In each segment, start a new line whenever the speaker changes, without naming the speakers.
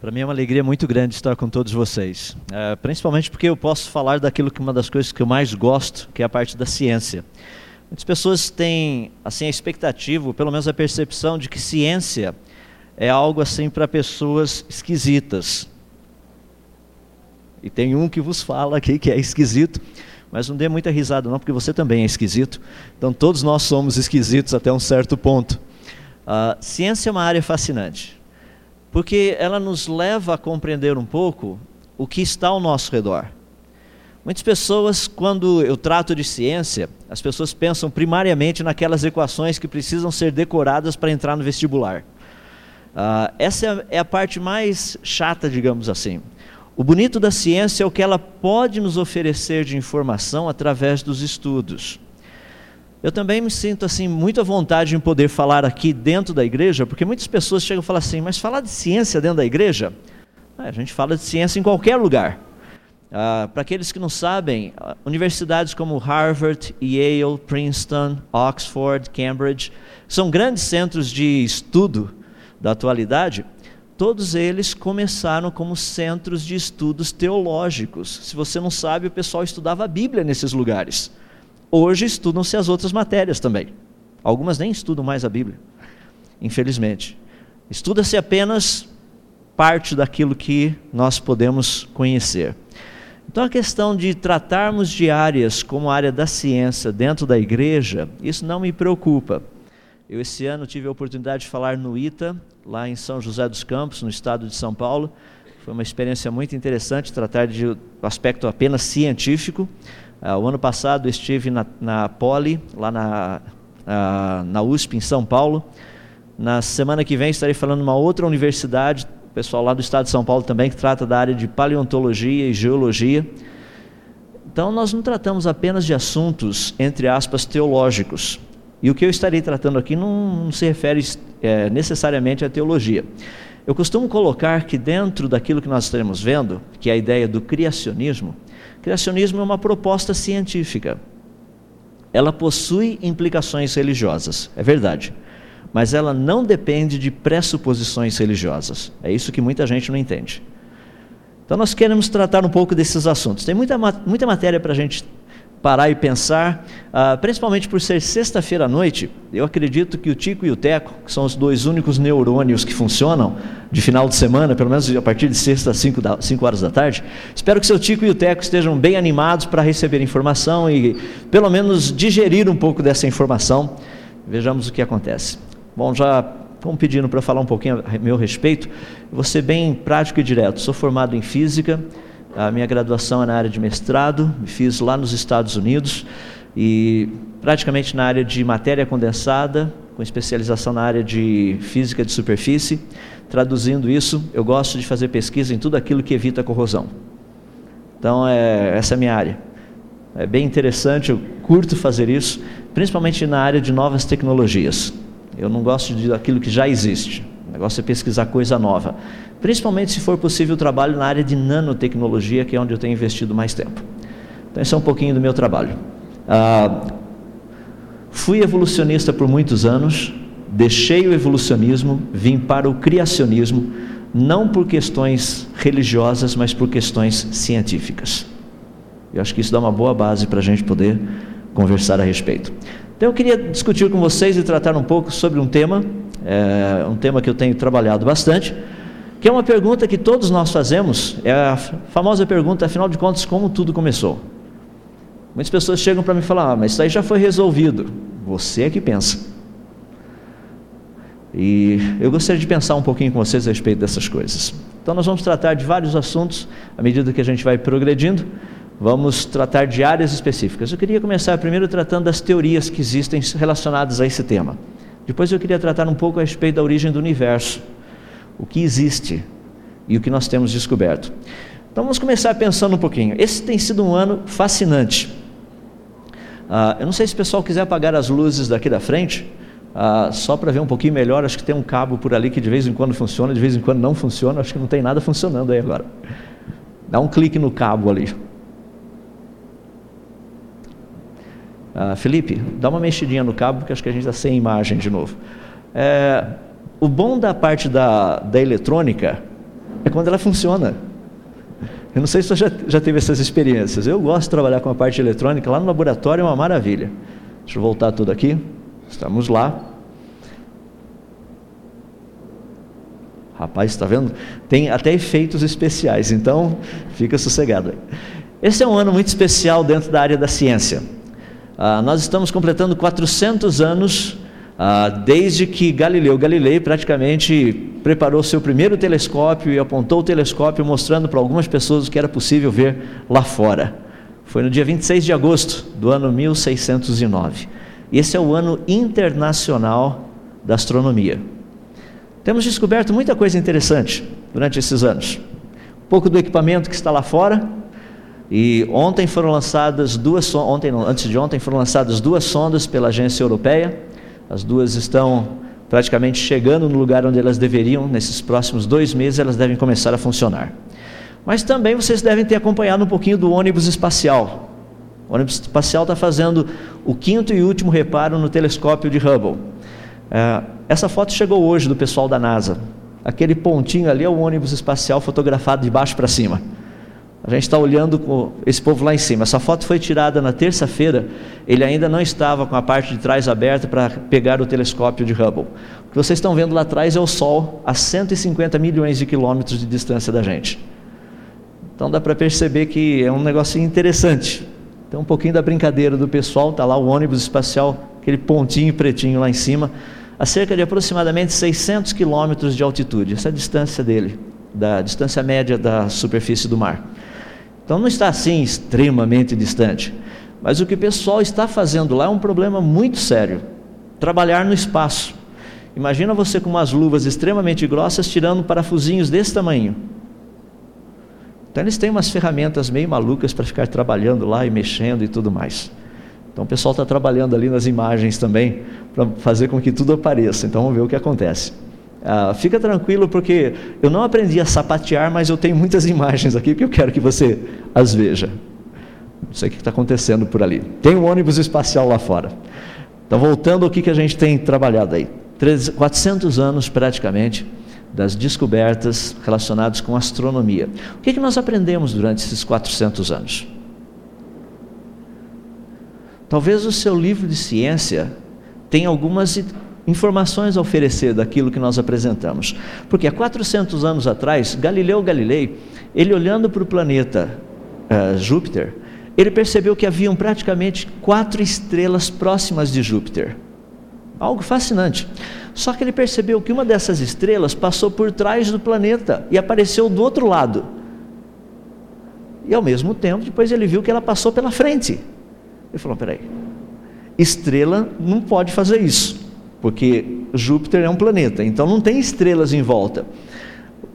Para mim é uma alegria muito grande estar com todos vocês, é, principalmente porque eu posso falar daquilo que uma das coisas que eu mais gosto, que é a parte da ciência. Muitas pessoas têm assim a expectativa, ou pelo menos a percepção de que ciência é algo assim para pessoas esquisitas. E tem um que vos fala aqui que é esquisito, mas não dê muita risada não, porque você também é esquisito. Então todos nós somos esquisitos até um certo ponto. Uh, ciência é uma área fascinante porque ela nos leva a compreender um pouco o que está ao nosso redor. Muitas pessoas, quando eu trato de ciência, as pessoas pensam primariamente naquelas equações que precisam ser decoradas para entrar no vestibular. Uh, essa é a parte mais chata, digamos assim. O bonito da ciência é o que ela pode nos oferecer de informação através dos estudos. Eu também me sinto assim muito à vontade em poder falar aqui dentro da igreja, porque muitas pessoas chegam e falam assim: mas falar de ciência dentro da igreja? Ah, a gente fala de ciência em qualquer lugar. Ah, Para aqueles que não sabem, ah, universidades como Harvard, Yale, Princeton, Oxford, Cambridge são grandes centros de estudo da atualidade. Todos eles começaram como centros de estudos teológicos. Se você não sabe, o pessoal estudava a Bíblia nesses lugares. Hoje estudam-se as outras matérias também. Algumas nem estudam mais a Bíblia, infelizmente. Estuda-se apenas parte daquilo que nós podemos conhecer. Então, a questão de tratarmos de áreas como a área da ciência dentro da igreja, isso não me preocupa. Eu, esse ano, tive a oportunidade de falar no ITA, lá em São José dos Campos, no estado de São Paulo. Foi uma experiência muito interessante tratar de aspecto apenas científico. Uh, o ano passado estive na, na Poli, lá na, uh, na USP, em São Paulo. Na semana que vem estarei falando numa outra universidade, pessoal lá do estado de São Paulo também, que trata da área de paleontologia e geologia. Então, nós não tratamos apenas de assuntos, entre aspas, teológicos. E o que eu estarei tratando aqui não, não se refere é, necessariamente à teologia. Eu costumo colocar que dentro daquilo que nós estaremos vendo, que é a ideia do criacionismo, Criacionismo é uma proposta científica. Ela possui implicações religiosas, é verdade. Mas ela não depende de pressuposições religiosas. É isso que muita gente não entende. Então nós queremos tratar um pouco desses assuntos. Tem muita, muita matéria para a gente parar e pensar, uh, principalmente por ser sexta-feira à noite, eu acredito que o Tico e o Teco, que são os dois únicos neurônios que funcionam de final de semana, pelo menos a partir de sexta às 5, da, horas da tarde, espero que seu Tico e o Teco estejam bem animados para receber informação e pelo menos digerir um pouco dessa informação. Vejamos o que acontece. Bom, já estão pedindo para falar um pouquinho a meu respeito, vou ser bem prático e direto. Sou formado em Física, a minha graduação é na área de mestrado, fiz lá nos Estados Unidos e praticamente na área de matéria condensada, com especialização na área de física de superfície. Traduzindo isso, eu gosto de fazer pesquisa em tudo aquilo que evita corrosão. Então, é, essa é a minha área. É bem interessante, eu curto fazer isso, principalmente na área de novas tecnologias. Eu não gosto de aquilo que já existe. O negócio é pesquisar coisa nova principalmente se for possível o trabalho na área de nanotecnologia, que é onde eu tenho investido mais tempo. Então, esse é um pouquinho do meu trabalho. Ah, fui evolucionista por muitos anos, deixei o evolucionismo, vim para o criacionismo, não por questões religiosas, mas por questões científicas. Eu acho que isso dá uma boa base para a gente poder conversar a respeito. Então, eu queria discutir com vocês e tratar um pouco sobre um tema, é, um tema que eu tenho trabalhado bastante que é uma pergunta que todos nós fazemos, é a famosa pergunta, afinal de contas, como tudo começou? Muitas pessoas chegam para mim e falam, ah, mas isso aí já foi resolvido. Você é que pensa. E eu gostaria de pensar um pouquinho com vocês a respeito dessas coisas. Então, nós vamos tratar de vários assuntos à medida que a gente vai progredindo. Vamos tratar de áreas específicas. Eu queria começar primeiro tratando das teorias que existem relacionadas a esse tema. Depois, eu queria tratar um pouco a respeito da origem do universo o que existe e o que nós temos descoberto. Então vamos começar pensando um pouquinho. Esse tem sido um ano fascinante. Ah, eu não sei se o pessoal quiser apagar as luzes daqui da frente, ah, só para ver um pouquinho melhor. Acho que tem um cabo por ali que de vez em quando funciona, de vez em quando não funciona. Acho que não tem nada funcionando aí agora. Dá um clique no cabo ali. Ah, Felipe, dá uma mexidinha no cabo, porque acho que a gente está sem imagem de novo. É, o bom da parte da, da eletrônica é quando ela funciona. Eu não sei se você já, já teve essas experiências. Eu gosto de trabalhar com a parte eletrônica lá no laboratório, é uma maravilha. Deixa eu voltar tudo aqui. Estamos lá. Rapaz, está vendo? Tem até efeitos especiais, então fica sossegado. Esse é um ano muito especial dentro da área da ciência. Ah, nós estamos completando 400 anos ah, desde que Galileu Galilei praticamente preparou seu primeiro telescópio e apontou o telescópio mostrando para algumas pessoas o que era possível ver lá fora. Foi no dia 26 de agosto do ano 1609. E esse é o ano internacional da astronomia. Temos descoberto muita coisa interessante durante esses anos. Um pouco do equipamento que está lá fora. E ontem foram lançadas duas ontem antes de ontem foram lançadas duas sondas pela agência europeia. As duas estão praticamente chegando no lugar onde elas deveriam. Nesses próximos dois meses elas devem começar a funcionar. Mas também vocês devem ter acompanhado um pouquinho do ônibus espacial. O ônibus espacial está fazendo o quinto e último reparo no telescópio de Hubble. É, essa foto chegou hoje do pessoal da NASA. Aquele pontinho ali é o ônibus espacial fotografado de baixo para cima. A gente está olhando com esse povo lá em cima. Essa foto foi tirada na terça-feira. Ele ainda não estava com a parte de trás aberta para pegar o telescópio de Hubble. O que vocês estão vendo lá atrás é o Sol a 150 milhões de quilômetros de distância da gente. Então dá para perceber que é um negócio interessante. Tem um pouquinho da brincadeira do pessoal. Está lá o ônibus espacial, aquele pontinho pretinho lá em cima a cerca de aproximadamente 600 quilômetros de altitude, essa é a distância dele, da distância média da superfície do mar. Então não está assim extremamente distante. Mas o que o pessoal está fazendo lá é um problema muito sério. Trabalhar no espaço. Imagina você com umas luvas extremamente grossas tirando parafusinhos desse tamanho. Então eles têm umas ferramentas meio malucas para ficar trabalhando lá e mexendo e tudo mais. Então o pessoal está trabalhando ali nas imagens também para fazer com que tudo apareça. Então vamos ver o que acontece. Ah, fica tranquilo porque eu não aprendi a sapatear, mas eu tenho muitas imagens aqui que eu quero que você as veja. Não sei o que está acontecendo por ali. Tem um ônibus espacial lá fora. Então voltando ao que, que a gente tem trabalhado aí. 400 anos praticamente das descobertas relacionadas com astronomia. O que, que nós aprendemos durante esses 400 anos? Talvez o seu livro de ciência tenha algumas informações a oferecer daquilo que nós apresentamos. Porque há 400 anos atrás, Galileu Galilei, ele olhando para o planeta uh, Júpiter, ele percebeu que haviam praticamente quatro estrelas próximas de Júpiter. Algo fascinante. Só que ele percebeu que uma dessas estrelas passou por trás do planeta e apareceu do outro lado. E ao mesmo tempo, depois ele viu que ela passou pela frente. Ele falou: peraí, estrela não pode fazer isso, porque Júpiter é um planeta, então não tem estrelas em volta.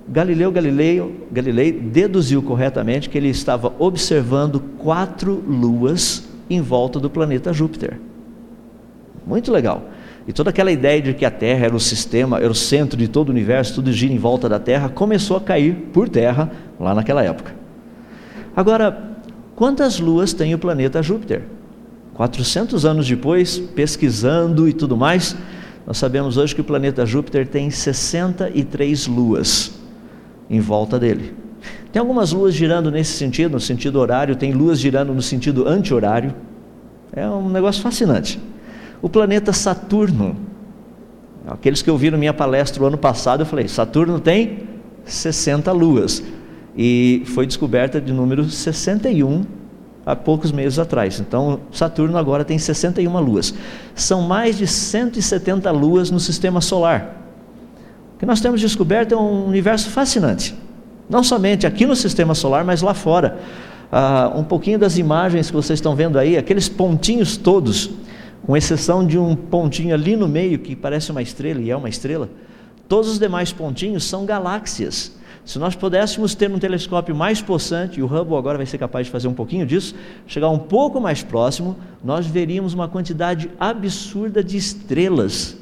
Galileu Galilei, Galilei deduziu corretamente que ele estava observando quatro luas em volta do planeta Júpiter. Muito legal. E toda aquela ideia de que a Terra era o sistema, era o centro de todo o universo, tudo gira em volta da Terra, começou a cair por terra lá naquela época. Agora, quantas luas tem o planeta Júpiter? 400 anos depois, pesquisando e tudo mais, nós sabemos hoje que o planeta Júpiter tem 63 luas em volta dele. Tem algumas luas girando nesse sentido, no sentido horário, tem luas girando no sentido anti-horário. É um negócio fascinante. O planeta Saturno, aqueles que ouviram minha palestra o ano passado, eu falei: Saturno tem 60 luas. E foi descoberta de número 61 há poucos meses atrás. Então, Saturno agora tem 61 luas. São mais de 170 luas no sistema solar. O que nós temos descoberto é um universo fascinante. Não somente aqui no sistema solar, mas lá fora. Ah, um pouquinho das imagens que vocês estão vendo aí, aqueles pontinhos todos, com exceção de um pontinho ali no meio que parece uma estrela e é uma estrela, todos os demais pontinhos são galáxias. Se nós pudéssemos ter um telescópio mais possante, e o Hubble agora vai ser capaz de fazer um pouquinho disso, chegar um pouco mais próximo, nós veríamos uma quantidade absurda de estrelas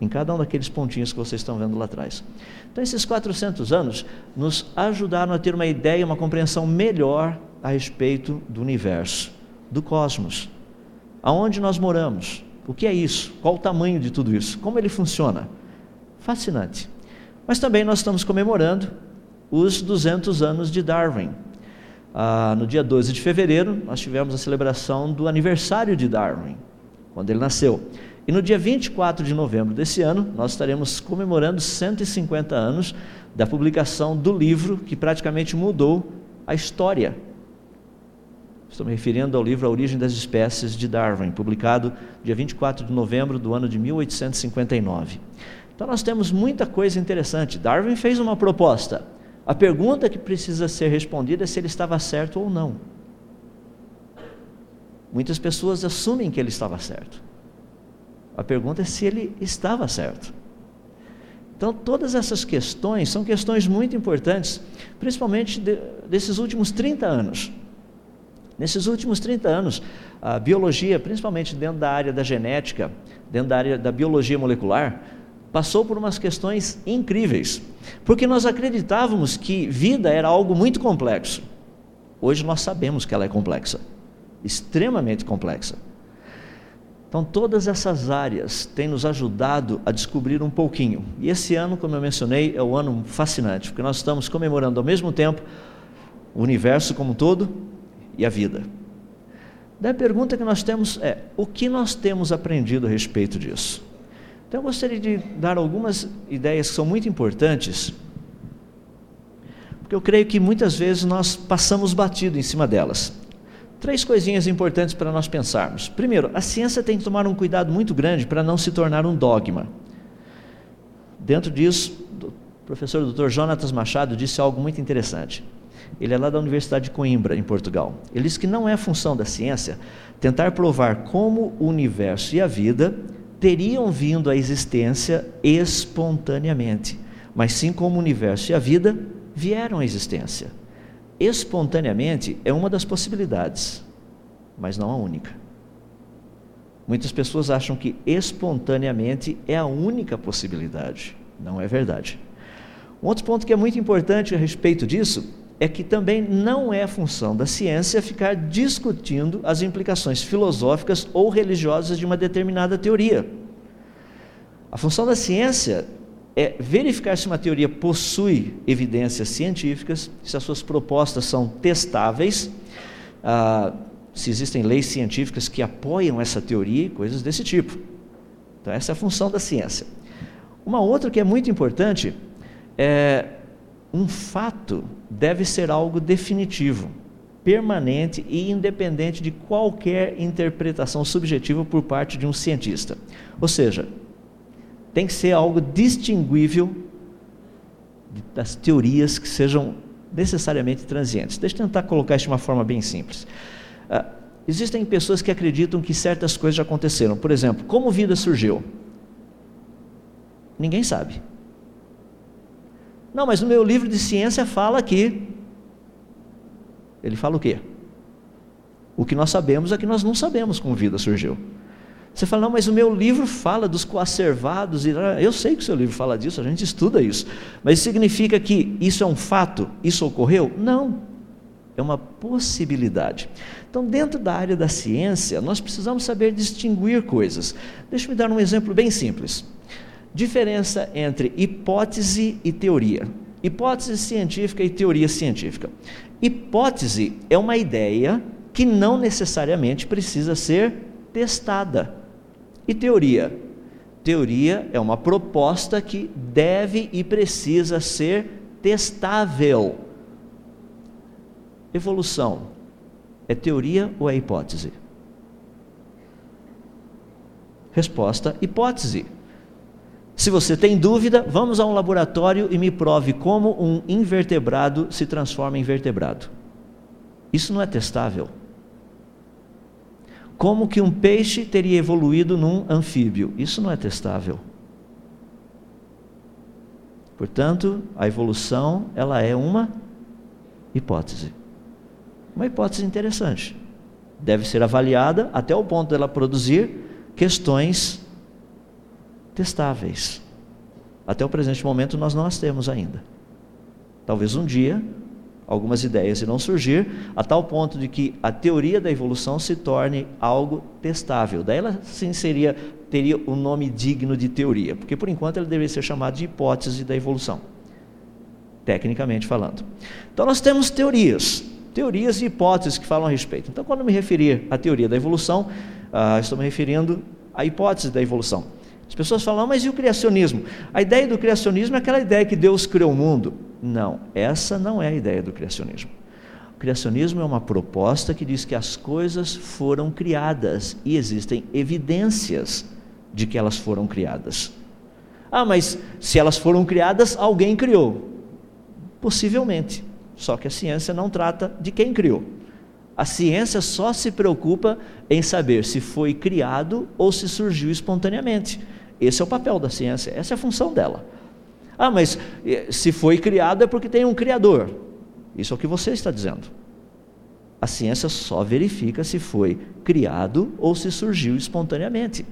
em cada um daqueles pontinhos que vocês estão vendo lá atrás. Então, esses 400 anos nos ajudaram a ter uma ideia, uma compreensão melhor a respeito do universo, do cosmos, aonde nós moramos, o que é isso, qual o tamanho de tudo isso, como ele funciona. Fascinante. Mas também nós estamos comemorando os 200 anos de Darwin. Ah, no dia 12 de fevereiro, nós tivemos a celebração do aniversário de Darwin, quando ele nasceu. E no dia 24 de novembro desse ano, nós estaremos comemorando 150 anos da publicação do livro que praticamente mudou a história. Estou me referindo ao livro A Origem das Espécies de Darwin, publicado dia 24 de novembro do ano de 1859. Então nós temos muita coisa interessante. Darwin fez uma proposta. A pergunta que precisa ser respondida é se ele estava certo ou não. Muitas pessoas assumem que ele estava certo. A pergunta é se ele estava certo. Então, todas essas questões são questões muito importantes, principalmente de, desses últimos 30 anos. Nesses últimos 30 anos, a biologia, principalmente dentro da área da genética, dentro da área da biologia molecular, passou por umas questões incríveis, porque nós acreditávamos que vida era algo muito complexo. Hoje nós sabemos que ela é complexa, extremamente complexa. Então, todas essas áreas têm nos ajudado a descobrir um pouquinho. E esse ano, como eu mencionei, é um ano fascinante, porque nós estamos comemorando ao mesmo tempo o universo como um todo e a vida. Daí a pergunta que nós temos é: o que nós temos aprendido a respeito disso? Então, eu gostaria de dar algumas ideias que são muito importantes, porque eu creio que muitas vezes nós passamos batido em cima delas. Três coisinhas importantes para nós pensarmos. Primeiro, a ciência tem que tomar um cuidado muito grande para não se tornar um dogma. Dentro disso, o professor Dr. Jonatas Machado disse algo muito interessante. Ele é lá da Universidade de Coimbra, em Portugal. Ele diz que não é função da ciência tentar provar como o universo e a vida teriam vindo à existência espontaneamente, mas sim como o universo e a vida vieram à existência espontaneamente é uma das possibilidades, mas não a única. Muitas pessoas acham que espontaneamente é a única possibilidade. Não é verdade. Um outro ponto que é muito importante a respeito disso é que também não é função da ciência ficar discutindo as implicações filosóficas ou religiosas de uma determinada teoria. A função da ciência é verificar se uma teoria possui evidências científicas, se as suas propostas são testáveis, ah, se existem leis científicas que apoiam essa teoria e coisas desse tipo. Então, essa é a função da ciência. Uma outra que é muito importante é um fato deve ser algo definitivo, permanente e independente de qualquer interpretação subjetiva por parte de um cientista. Ou seja, tem que ser algo distinguível das teorias que sejam necessariamente transientes. Deixa eu tentar colocar isso de uma forma bem simples. Uh, existem pessoas que acreditam que certas coisas já aconteceram. Por exemplo, como vida surgiu? Ninguém sabe. Não, mas no meu livro de ciência fala que. Ele fala o quê? O que nós sabemos é que nós não sabemos como vida surgiu. Você fala, não, mas o meu livro fala dos coacervados. Eu sei que o seu livro fala disso, a gente estuda isso. Mas significa que isso é um fato? Isso ocorreu? Não. É uma possibilidade. Então, dentro da área da ciência, nós precisamos saber distinguir coisas. Deixa eu me dar um exemplo bem simples. Diferença entre hipótese e teoria. Hipótese científica e teoria científica. Hipótese é uma ideia que não necessariamente precisa ser testada. E teoria? Teoria é uma proposta que deve e precisa ser testável. Evolução é teoria ou é hipótese? Resposta: hipótese. Se você tem dúvida, vamos a um laboratório e me prove como um invertebrado se transforma em vertebrado. Isso não é testável como que um peixe teria evoluído num anfíbio. Isso não é testável. Portanto, a evolução, ela é uma hipótese. Uma hipótese interessante. Deve ser avaliada até o ponto dela produzir questões testáveis. Até o presente momento nós não as temos ainda. Talvez um dia algumas ideias irão surgir, a tal ponto de que a teoria da evolução se torne algo testável. Daí ela sim seria, teria um nome digno de teoria, porque por enquanto ela deveria ser chamada de hipótese da evolução. tecnicamente falando. Então nós temos teorias, teorias e hipóteses que falam a respeito. Então, quando me referir à teoria da evolução, uh, estou me referindo à hipótese da evolução. As pessoas falam, mas e o criacionismo? A ideia do criacionismo é aquela ideia que Deus criou o mundo. Não, essa não é a ideia do criacionismo. O criacionismo é uma proposta que diz que as coisas foram criadas e existem evidências de que elas foram criadas. Ah, mas se elas foram criadas, alguém criou. Possivelmente. Só que a ciência não trata de quem criou. A ciência só se preocupa em saber se foi criado ou se surgiu espontaneamente. Esse é o papel da ciência, essa é a função dela. Ah, mas eh, se foi criado é porque tem um criador. Isso é o que você está dizendo. A ciência só verifica se foi criado ou se surgiu espontaneamente.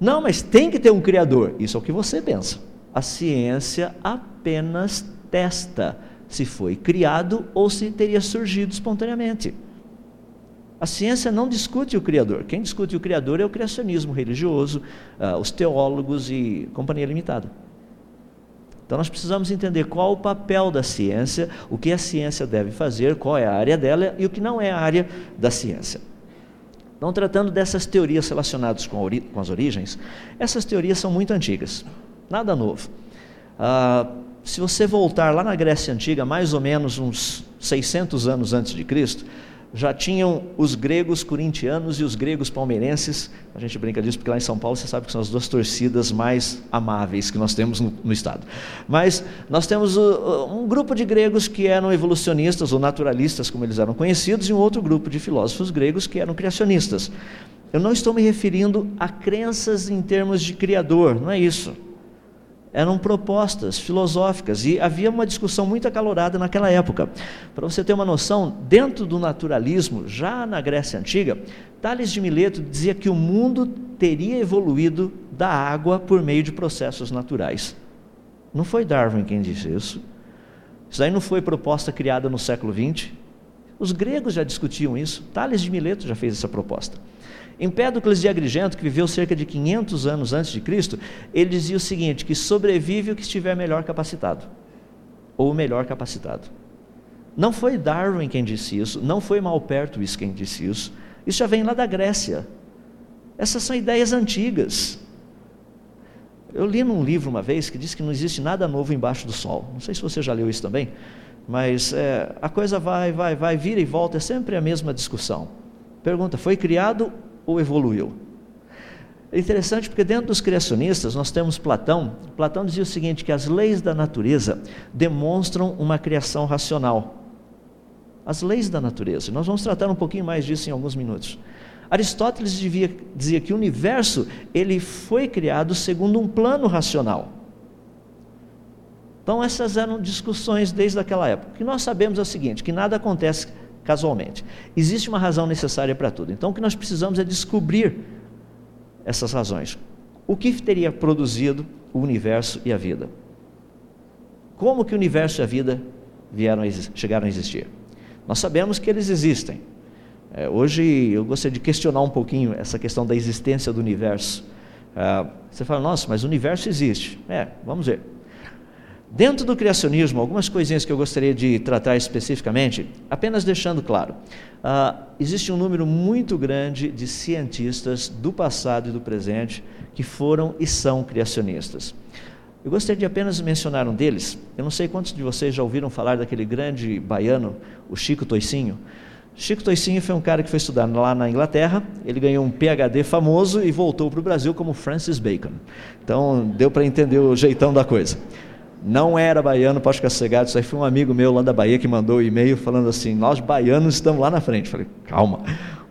Não, mas tem que ter um criador. Isso é o que você pensa. A ciência apenas testa se foi criado ou se teria surgido espontaneamente. A ciência não discute o Criador. Quem discute o Criador é o criacionismo religioso, uh, os teólogos e companhia limitada. Então nós precisamos entender qual o papel da ciência, o que a ciência deve fazer, qual é a área dela e o que não é a área da ciência. Então, tratando dessas teorias relacionadas com, com as origens, essas teorias são muito antigas, nada novo. Uh, se você voltar lá na Grécia Antiga, mais ou menos uns 600 anos antes de Cristo, já tinham os gregos corintianos e os gregos palmeirenses. A gente brinca disso porque lá em São Paulo você sabe que são as duas torcidas mais amáveis que nós temos no, no estado. Mas nós temos um grupo de gregos que eram evolucionistas ou naturalistas, como eles eram conhecidos, e um outro grupo de filósofos gregos que eram criacionistas. Eu não estou me referindo a crenças em termos de criador, não é isso eram propostas filosóficas e havia uma discussão muito acalorada naquela época. Para você ter uma noção, dentro do naturalismo, já na Grécia Antiga, Tales de Mileto dizia que o mundo teria evoluído da água por meio de processos naturais. Não foi Darwin quem disse isso. Isso aí não foi proposta criada no século XX. Os gregos já discutiam isso. Tales de Mileto já fez essa proposta. Empédocles de Agrigento, que viveu cerca de 500 anos antes de Cristo, ele dizia o seguinte: que sobrevive o que estiver melhor capacitado, ou melhor capacitado. Não foi Darwin quem disse isso, não foi Malpertuis quem disse isso, isso já vem lá da Grécia. Essas são ideias antigas. Eu li num livro uma vez que diz que não existe nada novo embaixo do sol. Não sei se você já leu isso também, mas é, a coisa vai, vai, vai, vira e volta, é sempre a mesma discussão. Pergunta: foi criado ou evoluiu? É interessante porque dentro dos criacionistas nós temos Platão. Platão dizia o seguinte: que as leis da natureza demonstram uma criação racional. As leis da natureza. Nós vamos tratar um pouquinho mais disso em alguns minutos. Aristóteles dizia, dizia que o universo ele foi criado segundo um plano racional. Então essas eram discussões desde aquela época. O que nós sabemos é o seguinte: que nada acontece casualmente. Existe uma razão necessária para tudo. Então, o que nós precisamos é descobrir essas razões. O que teria produzido o universo e a vida? Como que o universo e a vida vieram a chegaram a existir? Nós sabemos que eles existem. É, hoje eu gostaria de questionar um pouquinho essa questão da existência do universo. É, você fala, nossa, mas o universo existe. É, vamos ver. Dentro do criacionismo, algumas coisinhas que eu gostaria de tratar especificamente, apenas deixando claro: uh, existe um número muito grande de cientistas do passado e do presente que foram e são criacionistas. Eu gostaria de apenas mencionar um deles. Eu não sei quantos de vocês já ouviram falar daquele grande baiano, o Chico Toicinho. Chico Toicinho foi um cara que foi estudar lá na Inglaterra, ele ganhou um PhD famoso e voltou para o Brasil como Francis Bacon. Então, deu para entender o jeitão da coisa. Não era baiano, ficar cegado. Isso aí foi um amigo meu lá da Bahia que mandou o um e-mail falando assim: Nós baianos estamos lá na frente. Falei, calma.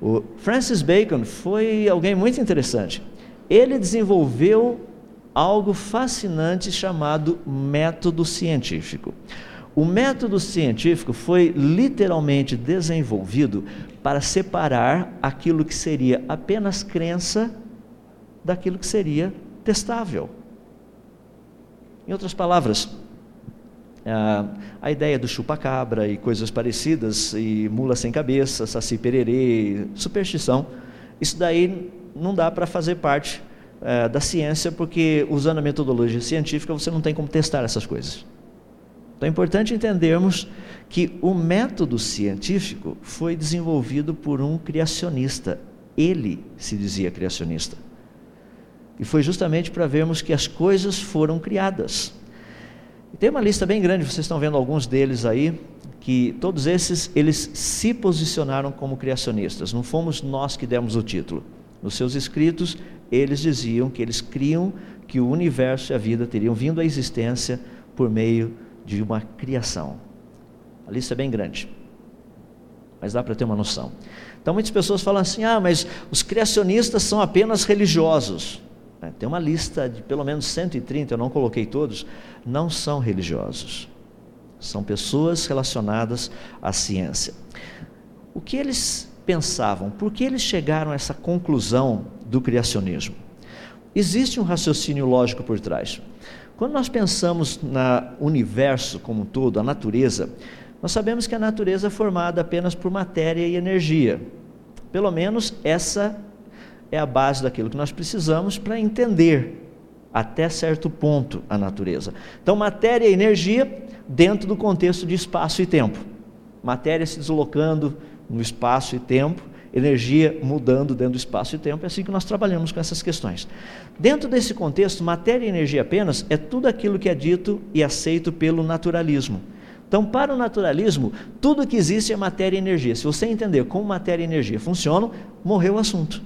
O Francis Bacon foi alguém muito interessante. Ele desenvolveu algo fascinante chamado método científico. O método científico foi literalmente desenvolvido para separar aquilo que seria apenas crença daquilo que seria testável. Em outras palavras, a ideia do chupa-cabra e coisas parecidas, e mula sem cabeça, saci pererê, superstição, isso daí não dá para fazer parte é, da ciência, porque usando a metodologia científica você não tem como testar essas coisas. Então é importante entendermos que o método científico foi desenvolvido por um criacionista. Ele se dizia criacionista. E foi justamente para vermos que as coisas foram criadas. E tem uma lista bem grande, vocês estão vendo alguns deles aí, que todos esses eles se posicionaram como criacionistas. Não fomos nós que demos o título. Nos seus escritos, eles diziam que eles criam que o universo e a vida teriam vindo à existência por meio de uma criação. A lista é bem grande, mas dá para ter uma noção. Então muitas pessoas falam assim: ah, mas os criacionistas são apenas religiosos. É, tem uma lista de pelo menos 130, eu não coloquei todos, não são religiosos. São pessoas relacionadas à ciência. O que eles pensavam? Por que eles chegaram a essa conclusão do criacionismo? Existe um raciocínio lógico por trás. Quando nós pensamos no universo como um todo, a natureza, nós sabemos que a natureza é formada apenas por matéria e energia. Pelo menos essa é a base daquilo que nós precisamos para entender até certo ponto a natureza. Então, matéria e energia dentro do contexto de espaço e tempo. Matéria se deslocando no espaço e tempo, energia mudando dentro do espaço e tempo, é assim que nós trabalhamos com essas questões. Dentro desse contexto, matéria e energia apenas é tudo aquilo que é dito e aceito pelo naturalismo. Então, para o naturalismo, tudo que existe é matéria e energia. Se você entender como matéria e energia funcionam, morreu o assunto.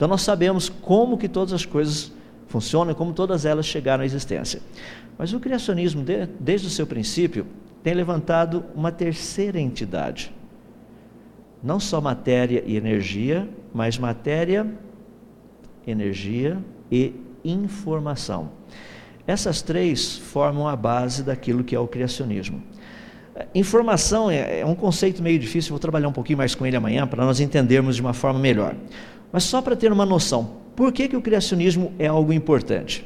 Então nós sabemos como que todas as coisas funcionam como todas elas chegaram à existência. Mas o criacionismo, desde o seu princípio, tem levantado uma terceira entidade. Não só matéria e energia, mas matéria, energia e informação. Essas três formam a base daquilo que é o criacionismo. Informação é, é um conceito meio difícil, vou trabalhar um pouquinho mais com ele amanhã para nós entendermos de uma forma melhor. Mas só para ter uma noção, por que, que o criacionismo é algo importante?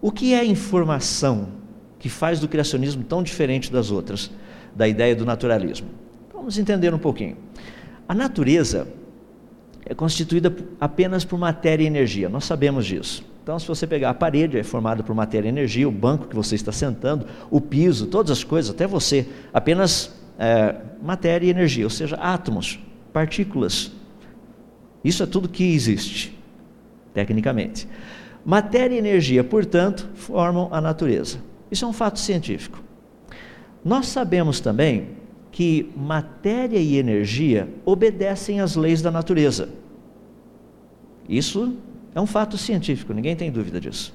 O que é informação que faz do criacionismo tão diferente das outras, da ideia do naturalismo? Vamos entender um pouquinho. A natureza é constituída apenas por matéria e energia, nós sabemos disso. Então, se você pegar a parede, é formada por matéria e energia, o banco que você está sentando, o piso, todas as coisas, até você, apenas é, matéria e energia, ou seja, átomos, partículas, isso é tudo que existe, tecnicamente. Matéria e energia, portanto, formam a natureza. Isso é um fato científico. Nós sabemos também que matéria e energia obedecem às leis da natureza. Isso é um fato científico, ninguém tem dúvida disso.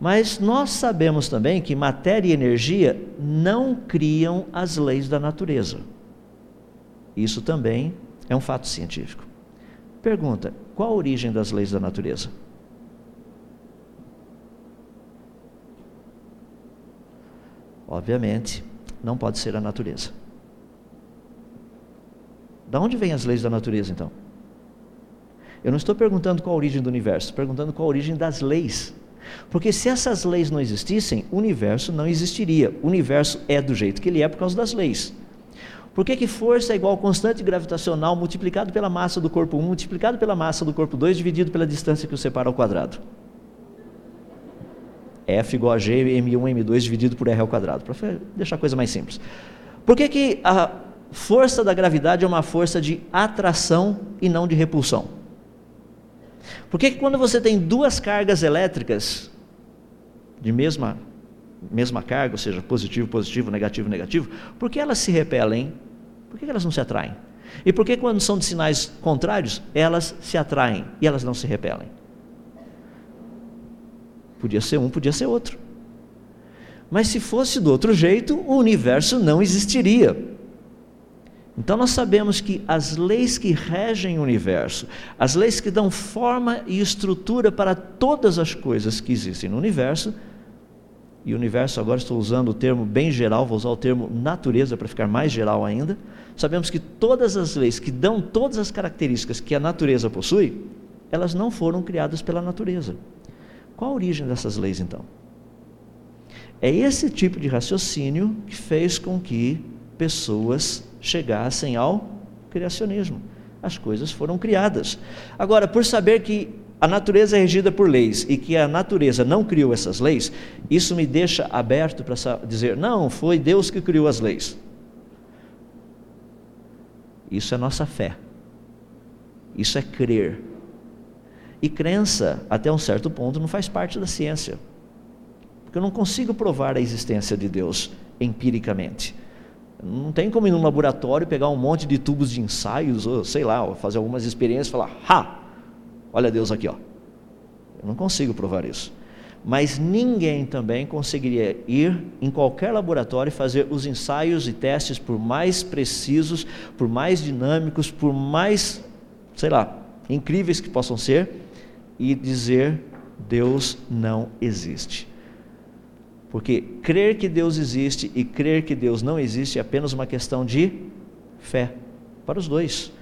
Mas nós sabemos também que matéria e energia não criam as leis da natureza. Isso também é um fato científico. Pergunta: qual a origem das leis da natureza? Obviamente, não pode ser a natureza. Da onde vêm as leis da natureza então? Eu não estou perguntando qual a origem do universo, estou perguntando qual a origem das leis. Porque se essas leis não existissem, o universo não existiria. O universo é do jeito que ele é por causa das leis. Por que, que força é igual ao constante gravitacional multiplicado pela massa do corpo 1, multiplicado pela massa do corpo 2, dividido pela distância que o separa ao quadrado? F igual a G, M1, M2 dividido por R ao quadrado, para deixar a coisa mais simples. Por que, que a força da gravidade é uma força de atração e não de repulsão? Por que, que quando você tem duas cargas elétricas de mesma, mesma carga, ou seja, positivo, positivo, negativo, negativo, por que elas se repelem por que elas não se atraem? E por que, quando são de sinais contrários, elas se atraem e elas não se repelem? Podia ser um, podia ser outro. Mas se fosse do outro jeito, o universo não existiria. Então nós sabemos que as leis que regem o universo, as leis que dão forma e estrutura para todas as coisas que existem no universo, e universo agora estou usando o termo bem geral, vou usar o termo natureza para ficar mais geral ainda. Sabemos que todas as leis que dão todas as características que a natureza possui, elas não foram criadas pela natureza. Qual a origem dessas leis então? É esse tipo de raciocínio que fez com que pessoas chegassem ao criacionismo. As coisas foram criadas. Agora, por saber que a natureza é regida por leis e que a natureza não criou essas leis, isso me deixa aberto para dizer: não, foi Deus que criou as leis. Isso é nossa fé. Isso é crer. E crença, até um certo ponto, não faz parte da ciência. Porque eu não consigo provar a existência de Deus empiricamente. Não tem como ir num laboratório pegar um monte de tubos de ensaios, ou sei lá, fazer algumas experiências e falar: ha, olha Deus aqui, ó. Eu não consigo provar isso. Mas ninguém também conseguiria ir em qualquer laboratório e fazer os ensaios e testes por mais precisos, por mais dinâmicos, por mais, sei lá, incríveis que possam ser, e dizer Deus não existe. Porque crer que Deus existe e crer que Deus não existe é apenas uma questão de fé, para os dois.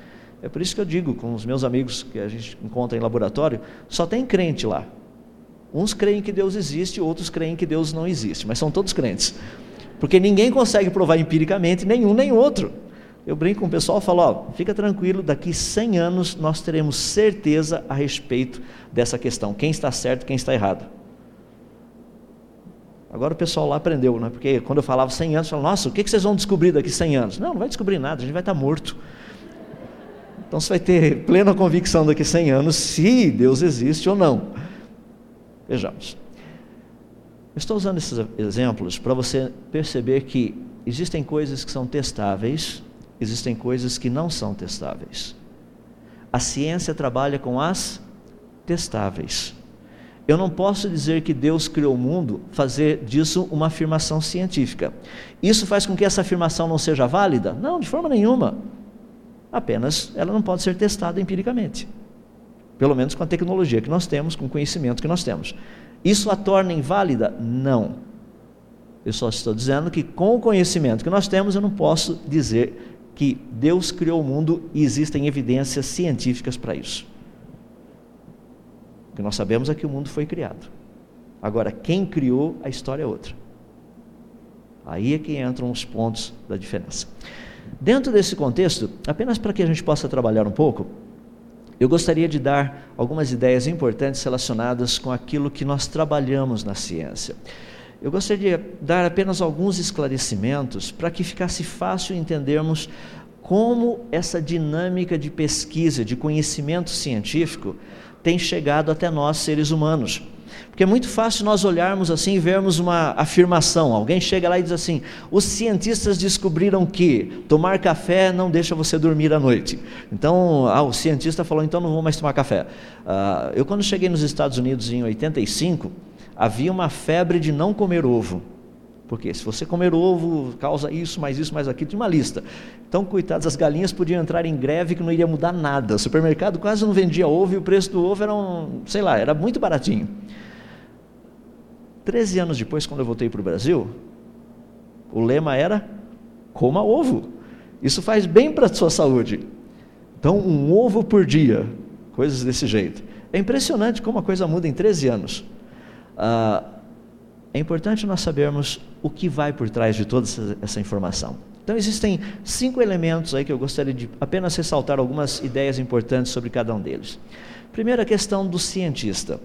É por isso que eu digo com os meus amigos que a gente encontra em laboratório, só tem crente lá. Uns creem que Deus existe, outros creem que Deus não existe, mas são todos crentes. Porque ninguém consegue provar empiricamente nenhum nem outro. Eu brinco com o pessoal e falo, ó, fica tranquilo, daqui 100 anos nós teremos certeza a respeito dessa questão, quem está certo, quem está errado. Agora o pessoal lá aprendeu, né? porque quando eu falava 100 anos, eu falava, nossa, o que vocês vão descobrir daqui 100 anos? Não, não vai descobrir nada, a gente vai estar morto. Então você vai ter plena convicção daqui 100 anos se Deus existe ou não. Vejamos. Eu estou usando esses exemplos para você perceber que existem coisas que são testáveis, existem coisas que não são testáveis. A ciência trabalha com as testáveis. Eu não posso dizer que Deus criou o mundo, fazer disso uma afirmação científica. Isso faz com que essa afirmação não seja válida? Não, de forma nenhuma. Apenas ela não pode ser testada empiricamente. Pelo menos com a tecnologia que nós temos, com o conhecimento que nós temos. Isso a torna inválida? Não. Eu só estou dizendo que com o conhecimento que nós temos, eu não posso dizer que Deus criou o mundo e existem evidências científicas para isso. O que nós sabemos é que o mundo foi criado. Agora, quem criou, a história é outra. Aí é que entram os pontos da diferença. Dentro desse contexto, apenas para que a gente possa trabalhar um pouco, eu gostaria de dar algumas ideias importantes relacionadas com aquilo que nós trabalhamos na ciência. Eu gostaria de dar apenas alguns esclarecimentos para que ficasse fácil entendermos como essa dinâmica de pesquisa, de conhecimento científico, tem chegado até nós, seres humanos. Porque é muito fácil nós olharmos assim e vermos uma afirmação. Alguém chega lá e diz assim: os cientistas descobriram que tomar café não deixa você dormir à noite. Então, ah, o cientista falou: então não vou mais tomar café. Ah, eu, quando cheguei nos Estados Unidos em 85, havia uma febre de não comer ovo. Porque se você comer ovo, causa isso, mais isso, mais aquilo, tinha uma lista. Então, coitadas, as galinhas podiam entrar em greve que não iria mudar nada. O supermercado quase não vendia ovo e o preço do ovo era, um, sei lá, era muito baratinho. Treze anos depois, quando eu voltei para o Brasil, o lema era coma ovo. Isso faz bem para a sua saúde. Então, um ovo por dia, coisas desse jeito. É impressionante como a coisa muda em 13 anos. Ah, é importante nós sabermos o que vai por trás de toda essa informação. Então existem cinco elementos aí que eu gostaria de apenas ressaltar algumas ideias importantes sobre cada um deles. Primeira questão do cientista.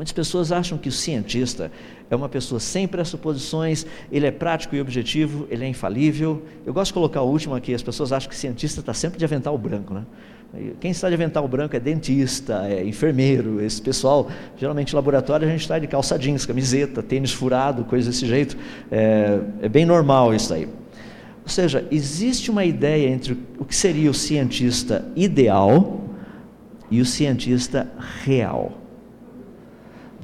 Muitas pessoas acham que o cientista é uma pessoa sem pressuposições, ele é prático e objetivo, ele é infalível. Eu gosto de colocar o último aqui, as pessoas acham que o cientista está sempre de avental branco, né? Quem está de avental branco é dentista, é enfermeiro, esse pessoal, geralmente em laboratório a gente está de calça jeans, camiseta, tênis furado, coisa desse jeito. É, é bem normal isso aí. Ou seja, existe uma ideia entre o que seria o cientista ideal e o cientista real.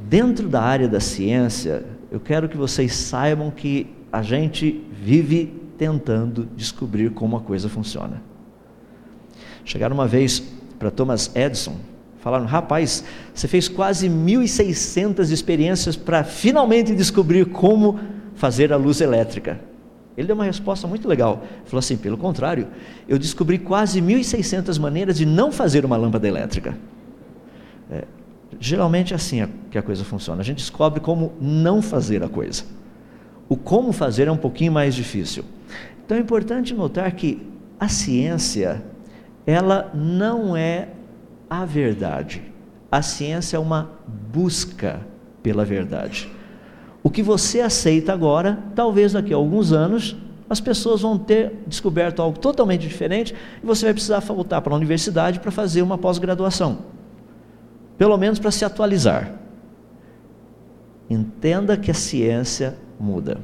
Dentro da área da ciência, eu quero que vocês saibam que a gente vive tentando descobrir como a coisa funciona. Chegaram uma vez para Thomas Edison, falaram: rapaz, você fez quase 1.600 experiências para finalmente descobrir como fazer a luz elétrica. Ele deu uma resposta muito legal. Falou assim: pelo contrário, eu descobri quase 1.600 maneiras de não fazer uma lâmpada elétrica. É, geralmente é assim que a coisa funciona. A gente descobre como não fazer a coisa. O como fazer é um pouquinho mais difícil. Então é importante notar que a ciência ela não é a verdade. A ciência é uma busca pela verdade. O que você aceita agora, talvez daqui a alguns anos, as pessoas vão ter descoberto algo totalmente diferente e você vai precisar voltar para a universidade para fazer uma pós-graduação. Pelo menos para se atualizar. Entenda que a ciência muda.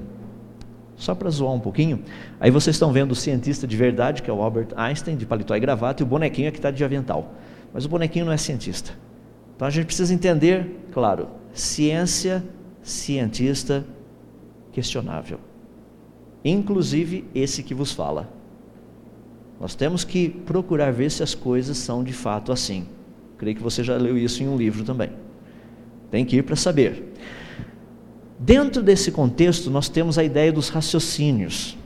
Só para zoar um pouquinho, aí vocês estão vendo o cientista de verdade, que é o Albert Einstein, de paletó e gravata, e o bonequinho é que está de avental. Mas o bonequinho não é cientista. Então a gente precisa entender, claro, ciência, cientista, questionável. Inclusive esse que vos fala. Nós temos que procurar ver se as coisas são de fato assim. Creio que você já leu isso em um livro também. Tem que ir para saber. Dentro desse contexto, nós temos a ideia dos raciocínios.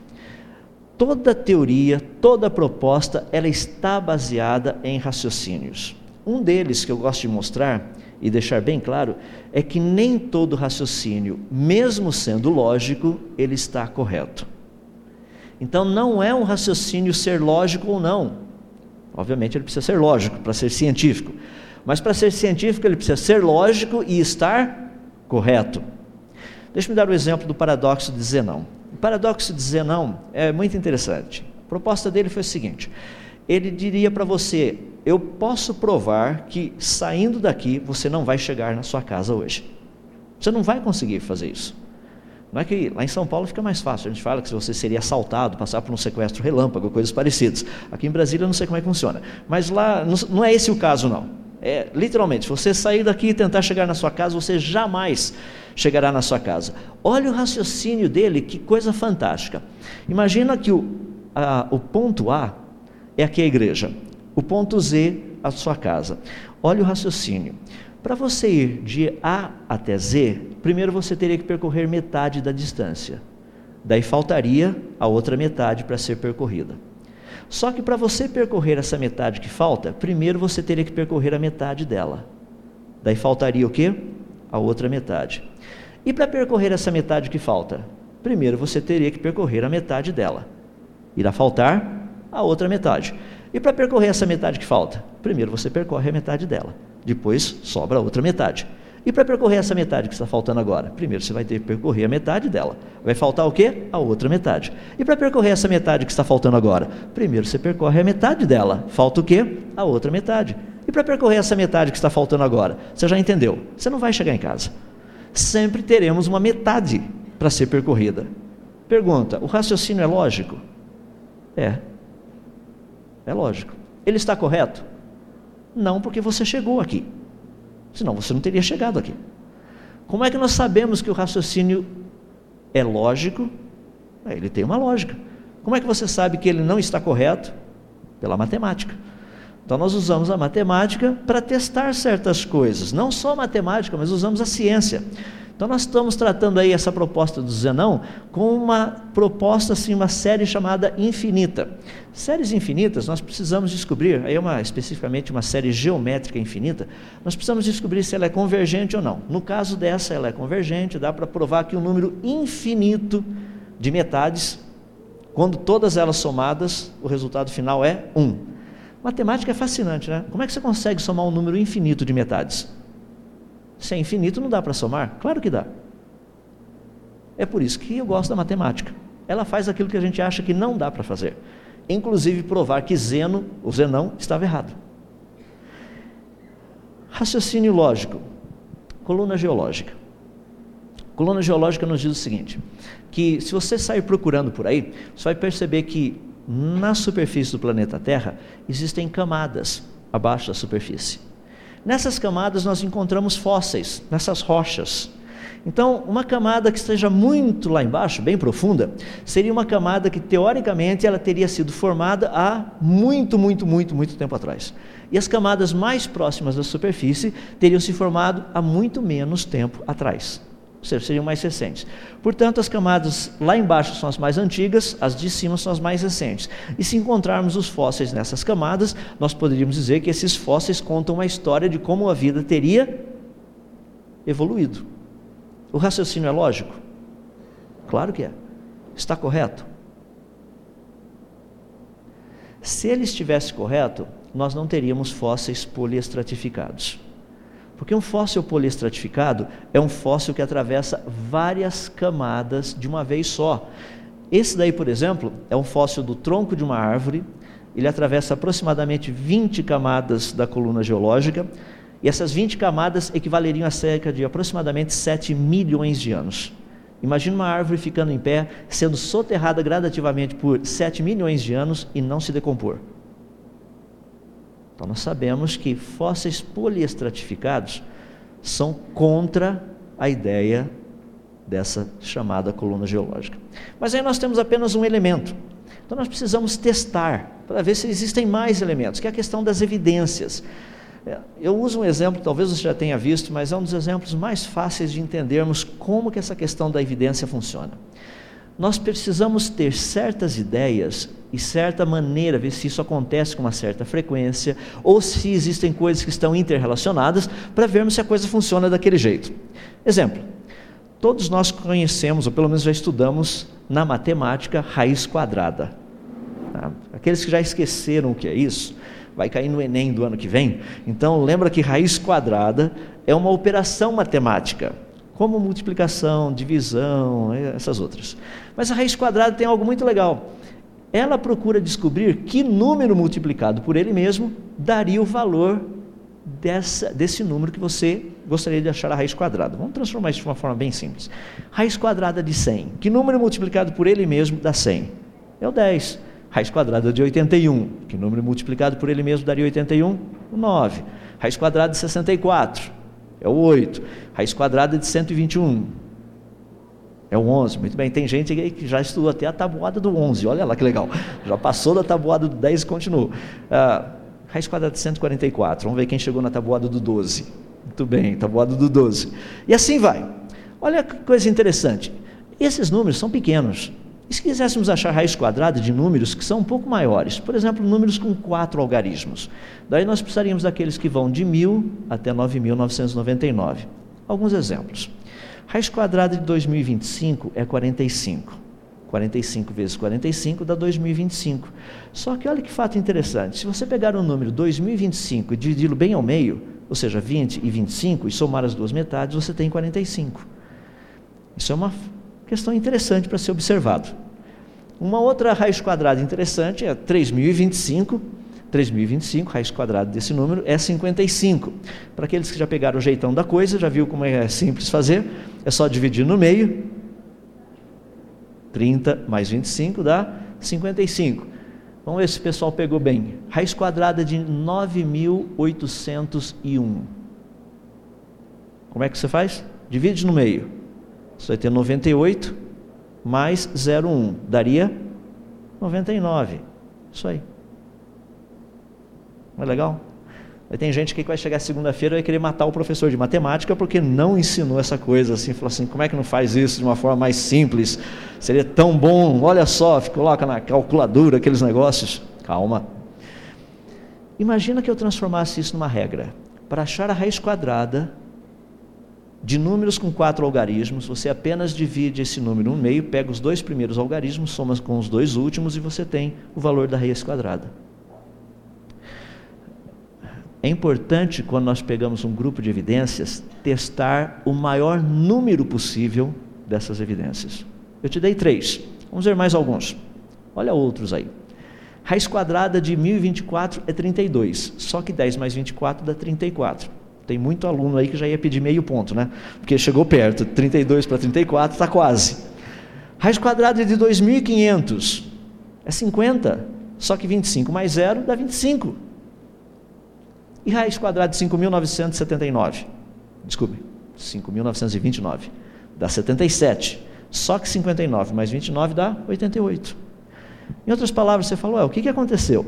Toda teoria, toda proposta, ela está baseada em raciocínios. Um deles que eu gosto de mostrar e deixar bem claro é que nem todo raciocínio, mesmo sendo lógico, ele está correto. Então não é um raciocínio ser lógico ou não. Obviamente ele precisa ser lógico para ser científico, mas para ser científico ele precisa ser lógico e estar correto. Deixa-me dar o exemplo do paradoxo de Zenão. O paradoxo de Zenão é muito interessante. A proposta dele foi o seguinte: ele diria para você, eu posso provar que saindo daqui você não vai chegar na sua casa hoje. Você não vai conseguir fazer isso. Não é que lá em São Paulo fica mais fácil. A gente fala que você seria assaltado, passar por um sequestro relâmpago, coisas parecidas. Aqui em Brasília eu não sei como é que funciona. Mas lá não é esse o caso, não. É, literalmente, você sair daqui e tentar chegar na sua casa, você jamais chegará na sua casa. Olha o raciocínio dele, que coisa fantástica. Imagina que o, a, o ponto A é aqui a igreja, o ponto Z, a sua casa. Olha o raciocínio. Para você ir de A até Z, primeiro você teria que percorrer metade da distância. Daí faltaria a outra metade para ser percorrida. Só que para você percorrer essa metade que falta, primeiro você teria que percorrer a metade dela. Daí faltaria o quê? A outra metade. E para percorrer essa metade que falta? Primeiro você teria que percorrer a metade dela. Irá faltar a outra metade. E para percorrer essa metade que falta? Primeiro você percorre a metade dela. Depois sobra a outra metade. E para percorrer essa metade que está faltando agora? Primeiro você vai ter que percorrer a metade dela. Vai faltar o quê? A outra metade. E para percorrer essa metade que está faltando agora? Primeiro você percorre a metade dela. Falta o quê? A outra metade. E para percorrer essa metade que está faltando agora? Você já entendeu? Você não vai chegar em casa sempre teremos uma metade para ser percorrida. Pergunta: o raciocínio é lógico? É. É lógico. Ele está correto? Não, porque você chegou aqui. Senão você não teria chegado aqui. Como é que nós sabemos que o raciocínio é lógico? É, ele tem uma lógica. Como é que você sabe que ele não está correto? Pela matemática. Então nós usamos a matemática para testar certas coisas, não só a matemática, mas usamos a ciência. Então nós estamos tratando aí essa proposta do Zenão com uma proposta assim, uma série chamada infinita. Séries infinitas, nós precisamos descobrir, aí é uma especificamente uma série geométrica infinita, nós precisamos descobrir se ela é convergente ou não. No caso dessa, ela é convergente, dá para provar que um número infinito de metades, quando todas elas somadas, o resultado final é 1. Matemática é fascinante, né? Como é que você consegue somar um número infinito de metades? Se é infinito, não dá para somar? Claro que dá. É por isso que eu gosto da matemática. Ela faz aquilo que a gente acha que não dá para fazer. Inclusive provar que Zeno, o Zenão, estava errado. Raciocínio lógico. Coluna geológica. Coluna geológica nos diz o seguinte: que se você sair procurando por aí, você vai perceber que na superfície do planeta Terra existem camadas abaixo da superfície. Nessas camadas nós encontramos fósseis, nessas rochas. Então, uma camada que esteja muito lá embaixo, bem profunda, seria uma camada que teoricamente ela teria sido formada há muito, muito, muito, muito tempo atrás. E as camadas mais próximas da superfície teriam se formado há muito menos tempo atrás seriam mais recentes. Portanto, as camadas lá embaixo são as mais antigas, as de cima são as mais recentes. E se encontrarmos os fósseis nessas camadas, nós poderíamos dizer que esses fósseis contam uma história de como a vida teria evoluído. O raciocínio é lógico? Claro que é. Está correto? Se ele estivesse correto, nós não teríamos fósseis poliestratificados. Porque um fóssil poliestratificado é um fóssil que atravessa várias camadas de uma vez só. Esse daí, por exemplo, é um fóssil do tronco de uma árvore, ele atravessa aproximadamente 20 camadas da coluna geológica, e essas 20 camadas equivaleriam a cerca de aproximadamente 7 milhões de anos. Imagina uma árvore ficando em pé, sendo soterrada gradativamente por 7 milhões de anos e não se decompor. Então nós sabemos que fósseis poliestratificados são contra a ideia dessa chamada coluna geológica. Mas aí nós temos apenas um elemento. Então nós precisamos testar para ver se existem mais elementos, que é a questão das evidências. É, eu uso um exemplo, talvez você já tenha visto, mas é um dos exemplos mais fáceis de entendermos como que essa questão da evidência funciona. Nós precisamos ter certas ideias e certa maneira, ver se isso acontece com uma certa frequência, ou se existem coisas que estão interrelacionadas, para vermos se a coisa funciona daquele jeito. Exemplo, todos nós conhecemos, ou pelo menos já estudamos na matemática, raiz quadrada. Tá? Aqueles que já esqueceram o que é isso, vai cair no Enem do ano que vem. Então, lembra que raiz quadrada é uma operação matemática, como multiplicação, divisão, essas outras. Mas a raiz quadrada tem algo muito legal. Ela procura descobrir que número multiplicado por ele mesmo daria o valor dessa, desse número que você gostaria de achar a raiz quadrada. Vamos transformar isso de uma forma bem simples. Raiz quadrada de 100. Que número multiplicado por ele mesmo dá 100? É o 10 raiz quadrada de 81, que número multiplicado por ele mesmo daria 81? O 9. Raiz quadrada de 64, é o 8. Raiz quadrada de 121, é o 11. Muito bem, tem gente que já estudou até a tabuada do 11, olha lá que legal. Já passou da tabuada do 10 e continuou. Ah, raiz quadrada de 144, vamos ver quem chegou na tabuada do 12. Muito bem, tabuada do 12. E assim vai. Olha que coisa interessante. Esses números são pequenos, e se quiséssemos achar raiz quadrada de números que são um pouco maiores, por exemplo, números com quatro algarismos, daí nós precisaríamos daqueles que vão de 1000 até 9999. Alguns exemplos. Raiz quadrada de 2025 é 45. 45 vezes 45 dá 2025. Só que olha que fato interessante: se você pegar o número 2025 e dividi-lo bem ao meio, ou seja, 20 e 25, e somar as duas metades, você tem 45. Isso é uma Questão interessante para ser observado. Uma outra raiz quadrada interessante é 3025. 3025, raiz quadrada desse número, é 55. Para aqueles que já pegaram o jeitão da coisa, já viu como é simples fazer, é só dividir no meio. 30 mais 25 dá 55. Vamos ver se o pessoal pegou bem. Raiz quadrada de 9801. Como é que você faz? Divide no meio. Você vai ter 98 mais 0,1. Daria 99. Isso aí. Não é legal? Aí tem gente que vai chegar segunda-feira e vai querer matar o professor de matemática porque não ensinou essa coisa assim. Falou assim: como é que não faz isso de uma forma mais simples? Seria tão bom. Olha só, coloca na calculadora aqueles negócios. Calma. Imagina que eu transformasse isso numa regra. Para achar a raiz quadrada de números com quatro algarismos, você apenas divide esse número no meio, pega os dois primeiros algarismos, soma com os dois últimos e você tem o valor da raiz quadrada. É importante, quando nós pegamos um grupo de evidências, testar o maior número possível dessas evidências. Eu te dei três, vamos ver mais alguns. Olha outros aí. Raiz quadrada de 1024 é 32, só que 10 mais 24 dá 34. Tem muito aluno aí que já ia pedir meio ponto, né? Porque chegou perto, 32 para 34 está quase. Raiz quadrada de 2.500 é 50, só que 25 mais 0 dá 25. E raiz quadrada de 5.979, desculpe, 5.929, dá 77. Só que 59 mais 29 dá 88. Em outras palavras, você falou, é, o que, que aconteceu?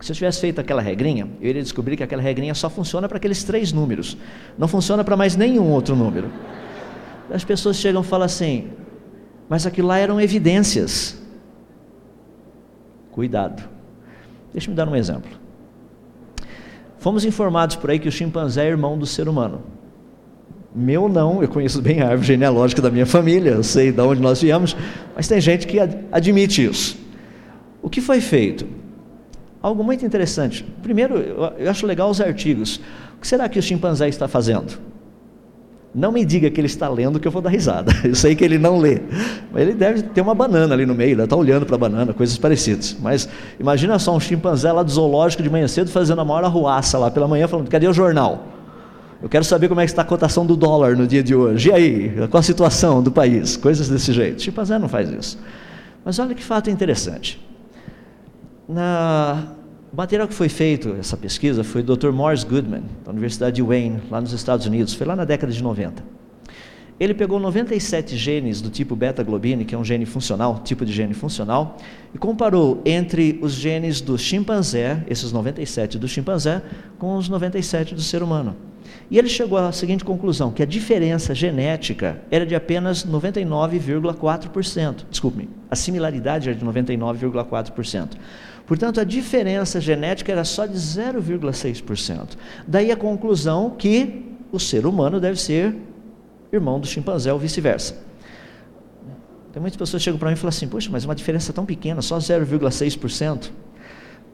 Se eu tivesse feito aquela regrinha, eu iria descobrir que aquela regrinha só funciona para aqueles três números, não funciona para mais nenhum outro número. As pessoas chegam e falam assim, mas aquilo lá eram evidências. Cuidado. Deixa me dar um exemplo. Fomos informados por aí que o chimpanzé é irmão do ser humano. Meu não, eu conheço bem a árvore genealógica da minha família, eu sei de onde nós viemos, mas tem gente que admite isso. O que foi feito? algo muito interessante. Primeiro, eu acho legal os artigos. que será que o chimpanzé está fazendo? Não me diga que ele está lendo que eu vou dar risada. Eu sei que ele não lê. Mas ele deve ter uma banana ali no meio, está olhando para a banana, coisas parecidas. Mas imagina só um chimpanzé lá do zoológico de manhã cedo fazendo a maior arruaça lá pela manhã, falando: cadê o jornal? Eu quero saber como é que está a cotação do dólar no dia de hoje. E aí? Qual a situação do país? Coisas desse jeito. O chimpanzé não faz isso. Mas olha que fato interessante. Na, o material que foi feito, essa pesquisa, foi do Dr. Morris Goodman, da Universidade de Wayne, lá nos Estados Unidos, foi lá na década de 90. Ele pegou 97 genes do tipo beta-globine, que é um gene funcional, tipo de gene funcional, e comparou entre os genes do chimpanzé, esses 97 do chimpanzé, com os 97 do ser humano. E ele chegou à seguinte conclusão: que a diferença genética era de apenas 99,4%. Desculpe-me, a similaridade era de 99,4%. Portanto, a diferença genética era só de 0,6%. Daí a conclusão que o ser humano deve ser irmão do chimpanzé ou vice-versa. Tem muitas pessoas que chegam para mim e falam assim: Poxa, mas uma diferença tão pequena, só 0,6%.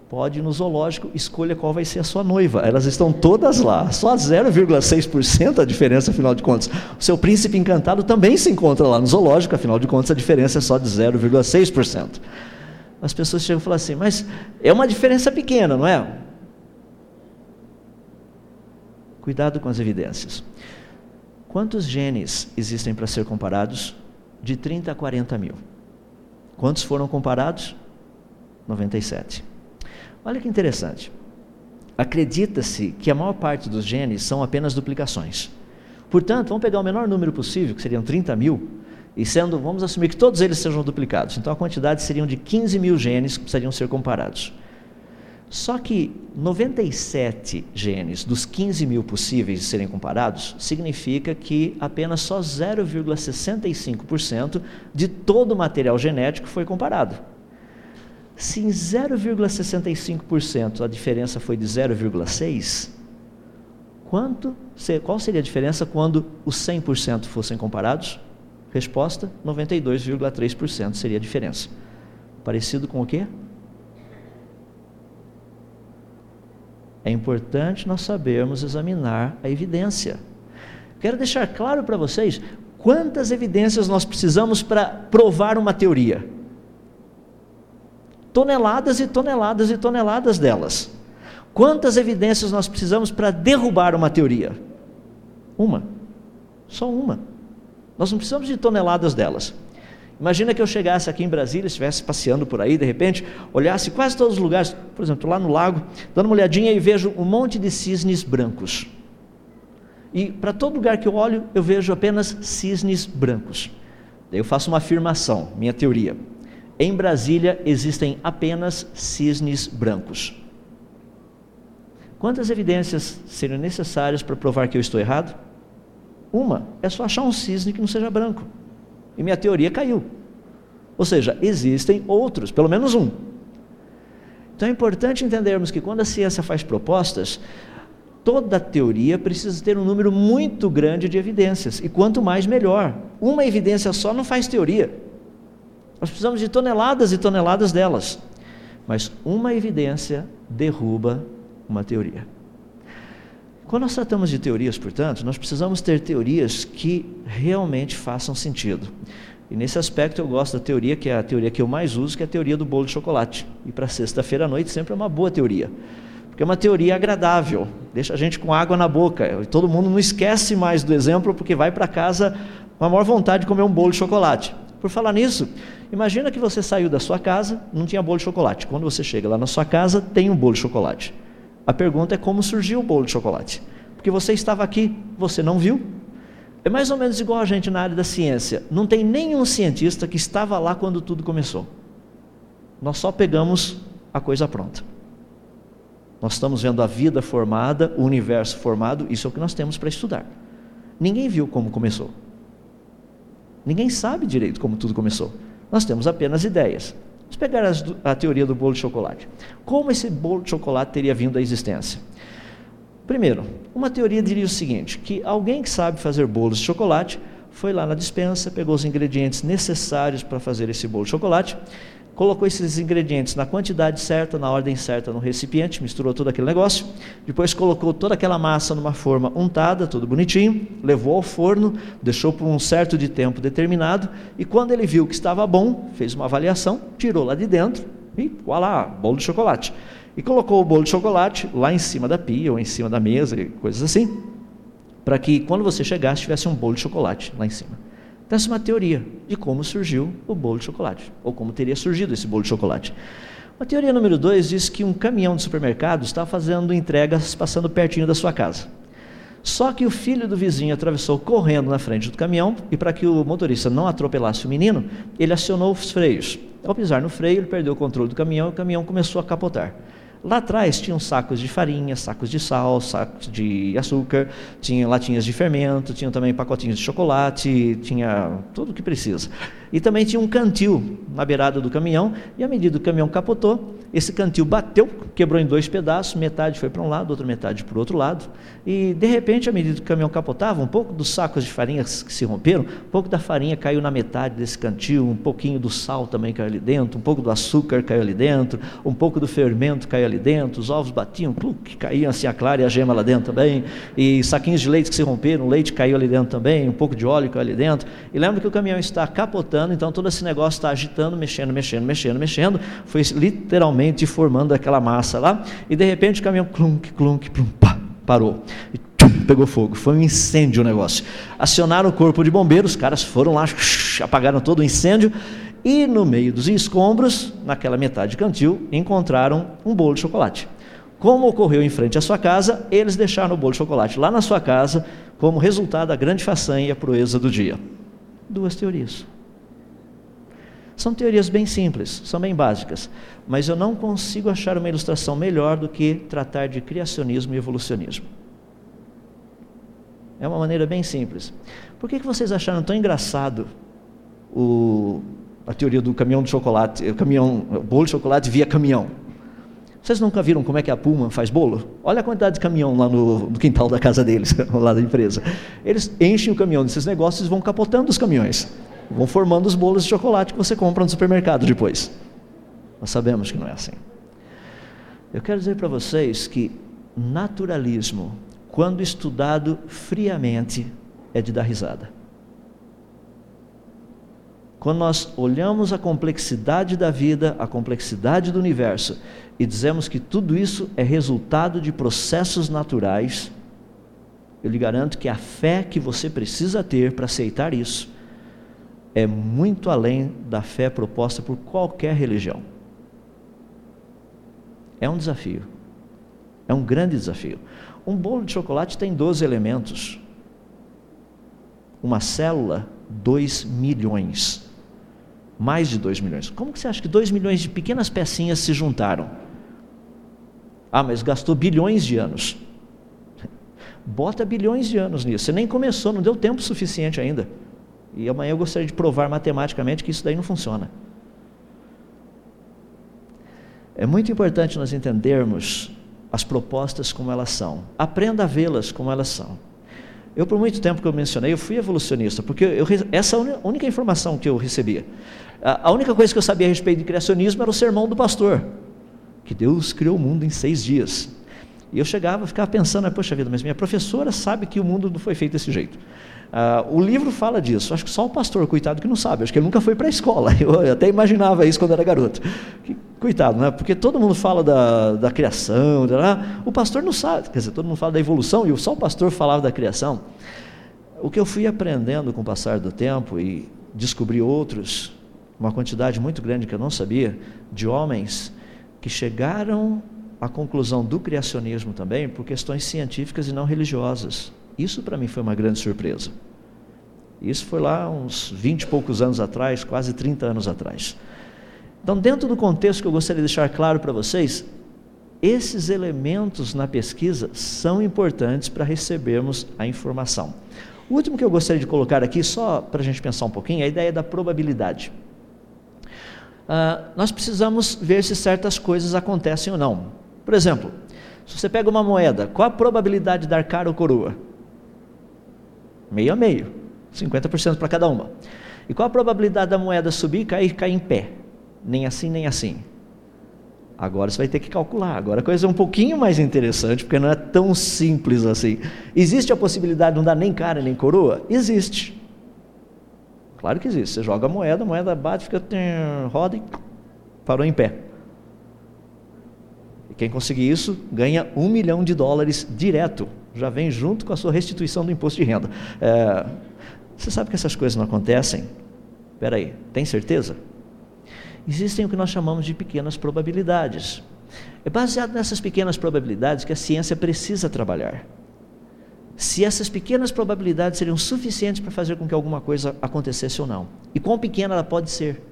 Pode ir no zoológico, escolha qual vai ser a sua noiva. Elas estão todas lá, só 0,6% a diferença, afinal de contas. O seu príncipe encantado também se encontra lá no zoológico, afinal de contas a diferença é só de 0,6% as pessoas chegam e falam assim, mas é uma diferença pequena, não é? Cuidado com as evidências. Quantos genes existem para ser comparados? De 30 a 40 mil. Quantos foram comparados? 97. Olha que interessante. Acredita-se que a maior parte dos genes são apenas duplicações. Portanto, vamos pegar o menor número possível, que seriam 30 mil, e sendo, vamos assumir que todos eles sejam duplicados. Então a quantidade seriam de 15 mil genes que precisariam ser comparados. Só que 97 genes dos 15 mil possíveis de serem comparados significa que apenas só 0,65% de todo o material genético foi comparado. Se em 0,65% a diferença foi de 0,6%, quanto, qual seria a diferença quando os 100% fossem comparados? Resposta: 92,3% seria a diferença. Parecido com o quê? É importante nós sabermos examinar a evidência. Quero deixar claro para vocês quantas evidências nós precisamos para provar uma teoria. Toneladas e toneladas e toneladas delas. Quantas evidências nós precisamos para derrubar uma teoria? Uma. Só uma. Nós não precisamos de toneladas delas. Imagina que eu chegasse aqui em Brasília, estivesse passeando por aí, de repente, olhasse quase todos os lugares, por exemplo, lá no lago, dando uma olhadinha e vejo um monte de cisnes brancos. E para todo lugar que eu olho, eu vejo apenas cisnes brancos. Daí eu faço uma afirmação, minha teoria. Em Brasília existem apenas cisnes brancos. Quantas evidências seriam necessárias para provar que eu estou errado? Uma, é só achar um cisne que não seja branco. E minha teoria caiu. Ou seja, existem outros, pelo menos um. Então é importante entendermos que quando a ciência faz propostas, toda teoria precisa ter um número muito grande de evidências, e quanto mais melhor. Uma evidência só não faz teoria. Nós precisamos de toneladas e toneladas delas. Mas uma evidência derruba uma teoria. Quando nós tratamos de teorias, portanto, nós precisamos ter teorias que realmente façam sentido. E nesse aspecto eu gosto da teoria, que é a teoria que eu mais uso, que é a teoria do bolo de chocolate. E para sexta-feira à noite sempre é uma boa teoria. Porque é uma teoria agradável, deixa a gente com água na boca. E todo mundo não esquece mais do exemplo, porque vai para casa com a maior vontade de comer um bolo de chocolate. Por falar nisso, imagina que você saiu da sua casa, não tinha bolo de chocolate. Quando você chega lá na sua casa, tem um bolo de chocolate. A pergunta é como surgiu o bolo de chocolate. Porque você estava aqui, você não viu. É mais ou menos igual a gente na área da ciência. Não tem nenhum cientista que estava lá quando tudo começou. Nós só pegamos a coisa pronta. Nós estamos vendo a vida formada, o universo formado, isso é o que nós temos para estudar. Ninguém viu como começou. Ninguém sabe direito como tudo começou. Nós temos apenas ideias. Pegar as, a teoria do bolo de chocolate. Como esse bolo de chocolate teria vindo à existência? Primeiro, uma teoria diria o seguinte: que alguém que sabe fazer bolos de chocolate foi lá na dispensa, pegou os ingredientes necessários para fazer esse bolo de chocolate, colocou esses ingredientes na quantidade certa, na ordem certa, no recipiente, misturou todo aquele negócio, depois colocou toda aquela massa numa forma untada, tudo bonitinho, levou ao forno, deixou por um certo de tempo determinado, e quando ele viu que estava bom, fez uma avaliação, tirou lá de dentro e voilá, bolo de chocolate. E colocou o bolo de chocolate lá em cima da pia ou em cima da mesa, coisas assim, para que quando você chegasse tivesse um bolo de chocolate lá em cima. Essa é uma teoria de como surgiu o bolo de chocolate, ou como teria surgido esse bolo de chocolate. A teoria número dois diz que um caminhão de supermercado está fazendo entregas passando pertinho da sua casa. Só que o filho do vizinho atravessou correndo na frente do caminhão e, para que o motorista não atropelasse o menino, ele acionou os freios. Ao pisar no freio, ele perdeu o controle do caminhão e o caminhão começou a capotar. Lá atrás tinham sacos de farinha, sacos de sal, sacos de açúcar, tinha latinhas de fermento, tinha também pacotinhos de chocolate, tinha tudo o que precisa. E também tinha um cantil na beirada do caminhão, e à medida que o caminhão capotou, esse cantil bateu, quebrou em dois pedaços, metade foi para um lado, outra metade para o outro lado, e de repente, à medida que o caminhão capotava, um pouco dos sacos de farinha que se romperam, um pouco da farinha caiu na metade desse cantil, um pouquinho do sal também caiu ali dentro, um pouco do açúcar caiu ali dentro, um pouco do fermento caiu ali dentro, os ovos batiam, cluc, caíam assim a clara e a gema lá dentro também, e saquinhos de leite que se romperam, o leite caiu ali dentro também, um pouco de óleo caiu ali dentro, e lembra que o caminhão está capotando então todo esse negócio está agitando, mexendo, mexendo, mexendo, mexendo, foi literalmente formando aquela massa lá, e de repente o caminhão clunk, clunk, plum, pá, parou. E tchum, pegou fogo, foi um incêndio o negócio. Acionaram o corpo de bombeiros, os caras foram lá, apagaram todo o incêndio, e no meio dos escombros, naquela metade cantil, encontraram um bolo de chocolate. Como ocorreu em frente à sua casa, eles deixaram o bolo de chocolate lá na sua casa, como resultado da grande façanha e a proeza do dia. Duas teorias. São teorias bem simples, são bem básicas, mas eu não consigo achar uma ilustração melhor do que tratar de criacionismo e evolucionismo. É uma maneira bem simples. Por que, que vocês acharam tão engraçado o, a teoria do caminhão de chocolate, o caminhão, o bolo de chocolate via caminhão? Vocês nunca viram como é que a Puma faz bolo? Olha a quantidade de caminhão lá no, no quintal da casa deles, lá da empresa. Eles enchem o caminhão desses negócios e vão capotando os caminhões vão formando os bolos de chocolate que você compra no supermercado depois. Nós sabemos que não é assim. Eu quero dizer para vocês que naturalismo, quando estudado friamente, é de dar risada. Quando nós olhamos a complexidade da vida, a complexidade do universo, e dizemos que tudo isso é resultado de processos naturais, eu lhe garanto que a fé que você precisa ter para aceitar isso é muito além da fé proposta por qualquer religião. É um desafio. É um grande desafio. Um bolo de chocolate tem 12 elementos. Uma célula, 2 milhões. Mais de 2 milhões. Como que você acha que 2 milhões de pequenas pecinhas se juntaram? Ah, mas gastou bilhões de anos. Bota bilhões de anos nisso. Você nem começou, não deu tempo suficiente ainda. E amanhã eu gostaria de provar matematicamente que isso daí não funciona. É muito importante nós entendermos as propostas como elas são. Aprenda a vê-las como elas são. Eu, por muito tempo que eu mencionei, eu fui evolucionista, porque eu, essa é a única informação que eu recebia. A, única coisa que eu sabia a respeito de criacionismo era o sermão do pastor, que Deus criou o mundo em seis dias. E eu chegava, ficava pensando, poxa vida, mas minha professora sabe que o mundo não foi feito desse jeito. Uh, o livro fala disso, acho que só o pastor, coitado, que não sabe, acho que ele nunca foi para a escola, eu até imaginava isso quando era garoto. Que, coitado, né? porque todo mundo fala da, da criação, da, o pastor não sabe, quer dizer, todo mundo fala da evolução e só o pastor falava da criação. O que eu fui aprendendo com o passar do tempo e descobri outros, uma quantidade muito grande que eu não sabia, de homens que chegaram à conclusão do criacionismo também por questões científicas e não religiosas. Isso para mim foi uma grande surpresa. Isso foi lá uns 20 e poucos anos atrás, quase 30 anos atrás. Então, dentro do contexto que eu gostaria de deixar claro para vocês, esses elementos na pesquisa são importantes para recebermos a informação. O último que eu gostaria de colocar aqui, só para a gente pensar um pouquinho, é a ideia da probabilidade. Uh, nós precisamos ver se certas coisas acontecem ou não. Por exemplo, se você pega uma moeda, qual a probabilidade de dar cara ou coroa? Meio a meio, 50% para cada uma. E qual a probabilidade da moeda subir, cair cair em pé? nem assim, nem assim. Agora você vai ter que calcular. Agora a coisa é um pouquinho mais interessante, porque não é tão simples assim. Existe a possibilidade de não dar nem cara nem coroa? Existe. Claro que existe. Você joga a moeda, a moeda bate, fica, roda e parou em pé. E quem conseguir isso ganha um milhão de dólares direto. Já vem junto com a sua restituição do imposto de renda. É, você sabe que essas coisas não acontecem? Espera aí, tem certeza? Existem o que nós chamamos de pequenas probabilidades. É baseado nessas pequenas probabilidades que a ciência precisa trabalhar se essas pequenas probabilidades seriam suficientes para fazer com que alguma coisa acontecesse ou não. E quão pequena ela pode ser,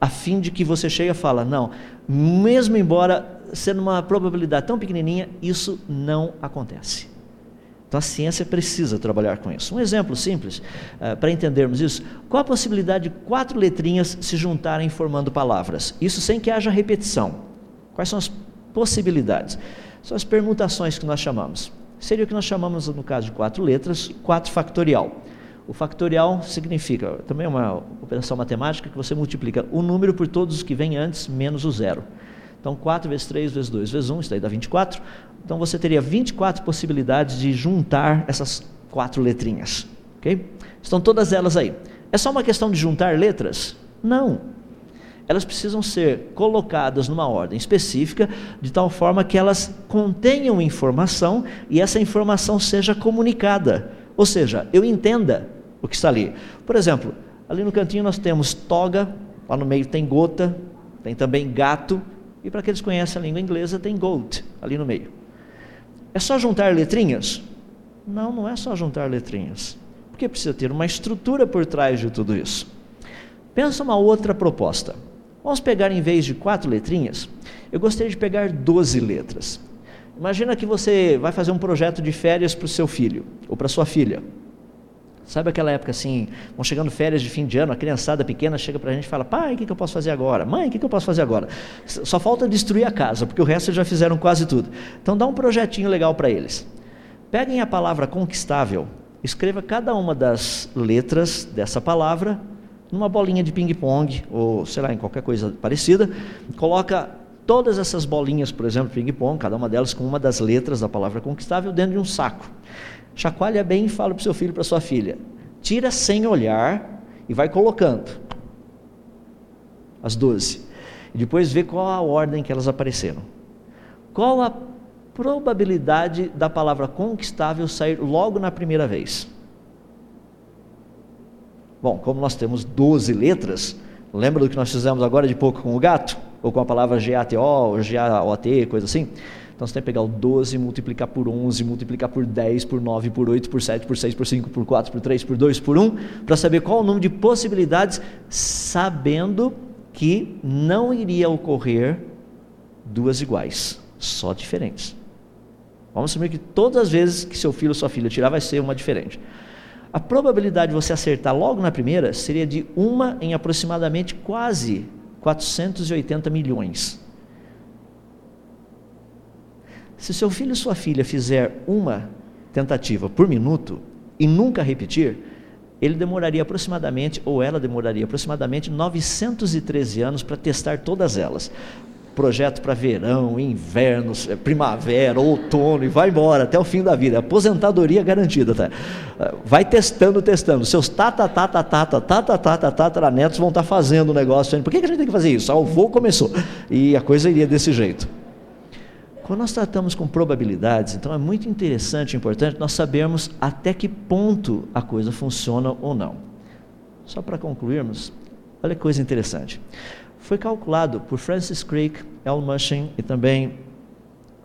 a fim de que você chegue e fala, não, mesmo embora sendo uma probabilidade tão pequenininha, isso não acontece. Então a ciência precisa trabalhar com isso. Um exemplo simples uh, para entendermos isso: qual a possibilidade de quatro letrinhas se juntarem formando palavras? Isso sem que haja repetição. Quais são as possibilidades? São as permutações que nós chamamos seria o que nós chamamos, no caso de quatro letras, 4 factorial. O factorial significa, também é uma operação matemática que você multiplica o número por todos os que vêm antes menos o zero. Então, 4 vezes 3 vezes 2 vezes 1, isso daí dá 24. Então, você teria 24 possibilidades de juntar essas quatro letrinhas. Ok? Estão todas elas aí. É só uma questão de juntar letras? Não elas precisam ser colocadas numa ordem específica, de tal forma que elas contenham informação e essa informação seja comunicada. Ou seja, eu entenda o que está ali. Por exemplo, ali no cantinho nós temos toga, lá no meio tem gota, tem também gato, e para aqueles que conhecem a língua inglesa, tem goat ali no meio. É só juntar letrinhas? Não, não é só juntar letrinhas. Porque precisa ter uma estrutura por trás de tudo isso. Pensa uma outra proposta. Vamos pegar em vez de quatro letrinhas, eu gostaria de pegar 12 letras. Imagina que você vai fazer um projeto de férias para o seu filho ou para sua filha. Sabe aquela época assim, vão chegando férias de fim de ano, a criançada pequena chega para a gente e fala: pai, o que, que eu posso fazer agora? Mãe, o que, que eu posso fazer agora? Só falta destruir a casa, porque o resto já fizeram quase tudo. Então dá um projetinho legal para eles. Peguem a palavra conquistável, escreva cada uma das letras dessa palavra numa bolinha de ping-pong, ou sei lá, em qualquer coisa parecida, coloca todas essas bolinhas, por exemplo, ping-pong, cada uma delas com uma das letras da palavra conquistável, dentro de um saco. Chacoalha bem e fala para o seu filho, para sua filha. Tira sem olhar e vai colocando. As 12. E depois vê qual a ordem que elas apareceram. Qual a probabilidade da palavra conquistável sair logo na primeira vez? Bom, como nós temos 12 letras, lembra do que nós fizemos agora de pouco com o gato? Ou com a palavra GATO, ou GAOT, coisa assim? Então você tem que pegar o 12, multiplicar por 11, multiplicar por 10, por 9, por 8, por 7, por 6, por 5, por 4, por 3, por 2, por 1, para saber qual o número de possibilidades, sabendo que não iria ocorrer duas iguais, só diferentes. Vamos assumir que todas as vezes que seu filho ou sua filha tirar vai ser uma diferente. A probabilidade de você acertar logo na primeira seria de uma em aproximadamente quase 480 milhões. Se seu filho ou sua filha fizer uma tentativa por minuto e nunca repetir, ele demoraria aproximadamente, ou ela demoraria aproximadamente 913 anos para testar todas elas projeto para verão, inverno, é, primavera, outono e vai embora até o fim da vida. Aposentadoria garantida, tá? Vai testando, testando. Seus tata, tata, tata, tata, tata, tata, netos vão estar tá fazendo o negócio. Por que a gente tem que fazer isso? Ah, o voo começou. E a coisa iria desse jeito. Quando nós tratamos com probabilidades, então é muito interessante e importante nós sabermos até que ponto a coisa funciona ou não. Só para concluirmos, olha que coisa interessante foi calculado por Francis Crick, Al Mushin e também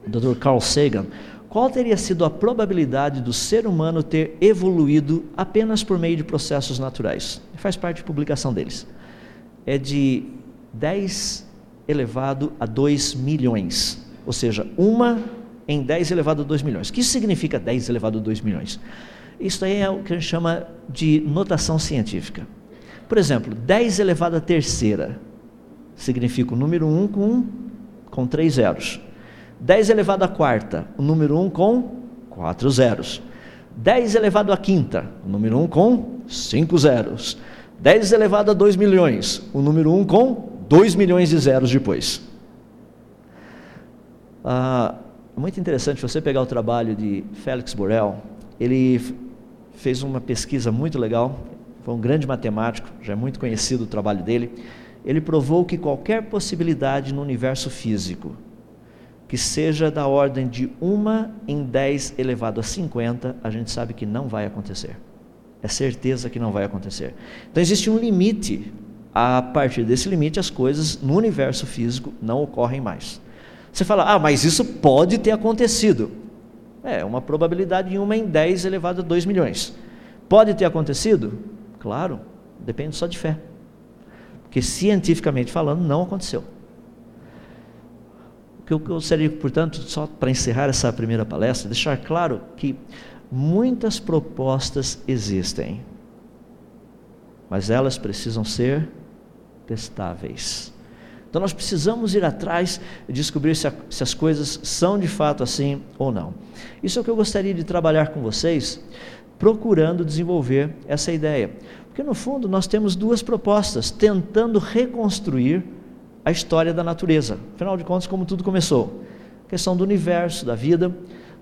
Dr. Carl Sagan qual teria sido a probabilidade do ser humano ter evoluído apenas por meio de processos naturais. Faz parte de publicação deles. É de 10 elevado a 2 milhões, ou seja, uma em 10 elevado a 2 milhões. O que significa 10 elevado a 2 milhões? Isso aí é o que a gente chama de notação científica. Por exemplo, 10 elevado a terceira significa o número 1 com, com três zeros. 10 elevado à quarta, o número 1 com quatro zeros. 10 elevado à quinta, o número 1 com cinco zeros. 10 elevado a 2 milhões, o número 1 com 2 milhões de zeros depois. Ah, muito interessante você pegar o trabalho de Félix Borel. Ele fez uma pesquisa muito legal, foi um grande matemático, já é muito conhecido o trabalho dele. Ele provou que qualquer possibilidade no universo físico que seja da ordem de 1 em 10 elevado a 50, a gente sabe que não vai acontecer. É certeza que não vai acontecer. Então existe um limite. A partir desse limite, as coisas no universo físico não ocorrem mais. Você fala, ah, mas isso pode ter acontecido. É, uma probabilidade de 1 em 10 elevado a 2 milhões. Pode ter acontecido? Claro, depende só de fé. Porque cientificamente falando, não aconteceu que eu gostaria, portanto, só para encerrar essa primeira palestra, deixar claro que muitas propostas existem, mas elas precisam ser testáveis. Então nós precisamos ir atrás e descobrir se, a, se, as coisas são de fato assim ou não. Isso é o que eu gostaria de trabalhar com vocês, procurando desenvolver essa ideia. Porque no fundo nós temos duas propostas, tentando reconstruir a história da natureza. Afinal de contas, como tudo começou? A questão do universo, da vida.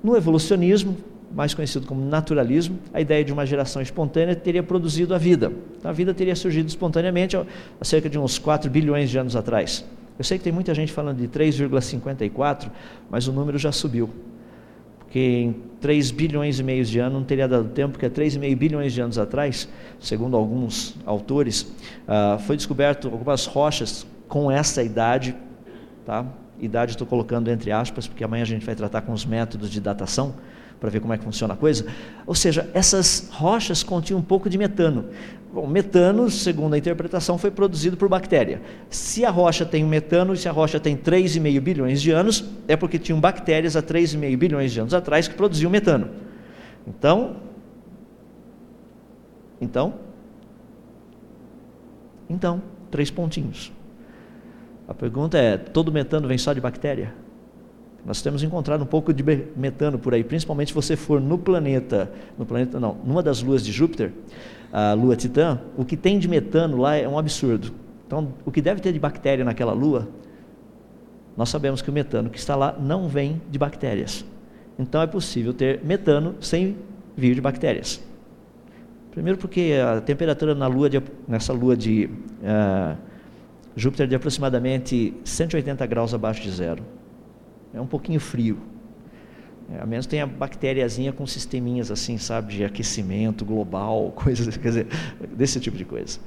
No evolucionismo, mais conhecido como naturalismo, a ideia de uma geração espontânea teria produzido a vida. Então, a vida teria surgido espontaneamente há cerca de uns 4 bilhões de anos atrás. Eu sei que tem muita gente falando de 3,54, mas o número já subiu. Porque em 3 bilhões e meio de anos não teria dado tempo, porque há 3,5 bilhões de anos atrás, segundo alguns autores, uh, foi descoberto algumas rochas com essa idade, tá? Idade estou colocando entre aspas, porque amanhã a gente vai tratar com os métodos de datação para ver como é que funciona a coisa. Ou seja, essas rochas continham um pouco de metano. Bom, metano, segundo a interpretação, foi produzido por bactéria. Se a rocha tem metano e se a rocha tem 3,5 bilhões de anos, é porque tinham bactérias há 3,5 bilhões de anos atrás que produziam metano. Então, então, então, três pontinhos. A pergunta é: todo metano vem só de bactéria? Nós temos encontrado um pouco de metano por aí, principalmente se você for no planeta, no planeta não, numa das luas de Júpiter, a lua Titã, o que tem de metano lá é um absurdo. Então, o que deve ter de bactéria naquela lua, nós sabemos que o metano que está lá não vem de bactérias. Então, é possível ter metano sem vir de bactérias. Primeiro, porque a temperatura na lua de, nessa lua de uh, Júpiter de aproximadamente 180 graus abaixo de zero. É um pouquinho frio. É, a menos tem a bactériazinha com sisteminhas assim, sabe, de aquecimento global, coisas, quer dizer, desse tipo de coisa.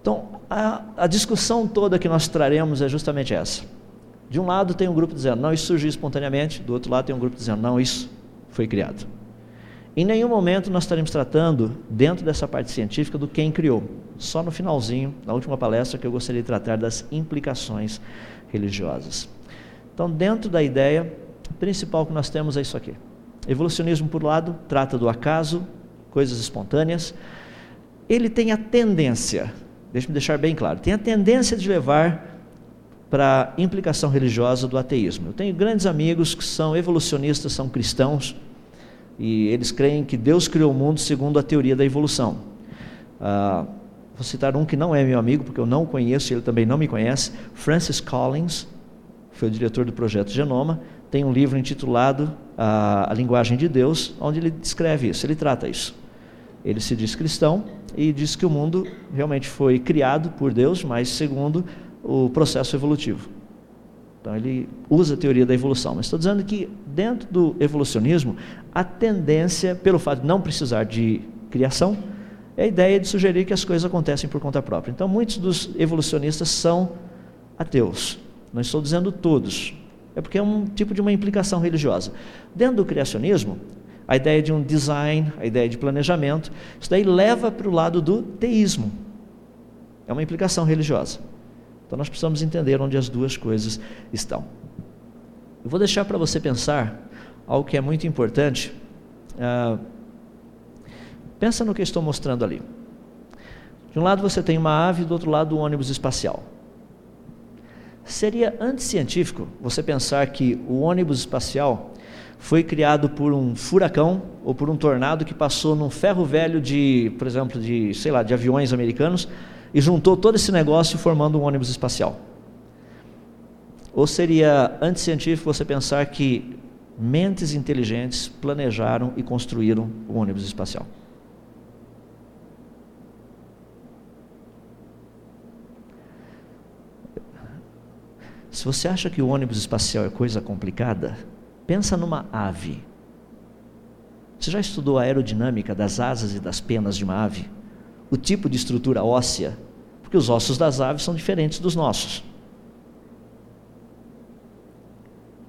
Então, a, a discussão toda que nós traremos é justamente essa. De um lado tem um grupo dizendo, não, isso surgiu espontaneamente, do outro lado tem um grupo dizendo, não, isso foi criado. Em nenhum momento nós estaremos tratando, dentro dessa parte científica, do quem criou. Só no finalzinho, na última palestra, que eu gostaria de tratar das implicações religiosas. Então, dentro da ideia principal que nós temos é isso aqui. Evolucionismo, por um lado, trata do acaso, coisas espontâneas. Ele tem a tendência, deixe-me deixar bem claro, tem a tendência de levar para a implicação religiosa do ateísmo. Eu tenho grandes amigos que são evolucionistas, são cristãos, e eles creem que Deus criou o mundo segundo a teoria da evolução. Ah, vou citar um que não é meu amigo, porque eu não o conheço e ele também não me conhece, Francis Collins, foi o diretor do projeto Genoma, tem um livro intitulado a, a Linguagem de Deus, onde ele descreve isso, ele trata isso. Ele se diz cristão e diz que o mundo realmente foi criado por Deus, mas segundo o processo evolutivo. Então ele usa a teoria da evolução, mas estou dizendo que dentro do evolucionismo, a tendência, pelo fato de não precisar de criação, é a ideia de sugerir que as coisas acontecem por conta própria. Então muitos dos evolucionistas são ateus. Não estou dizendo todos. É porque é um tipo de uma implicação religiosa. Dentro do criacionismo, a ideia de um design, a ideia de planejamento, isso daí leva para o lado do teísmo. É uma implicação religiosa. Então nós precisamos entender onde as duas coisas estão. Eu vou deixar para você pensar algo que é muito importante. Uh, pensa no que estou mostrando ali. De um lado você tem uma ave, do outro lado um ônibus espacial. Seria anticientífico você pensar que o ônibus espacial foi criado por um furacão ou por um tornado que passou num ferro velho de, por exemplo, de, sei lá, de aviões americanos e juntou todo esse negócio formando um ônibus espacial? Ou seria anticientífico você pensar que mentes inteligentes planejaram e construíram o um ônibus espacial? Se você acha que o ônibus espacial é coisa complicada, pensa numa ave. Você já estudou a aerodinâmica das asas e das penas de uma ave? O tipo de estrutura óssea? Porque os ossos das aves são diferentes dos nossos.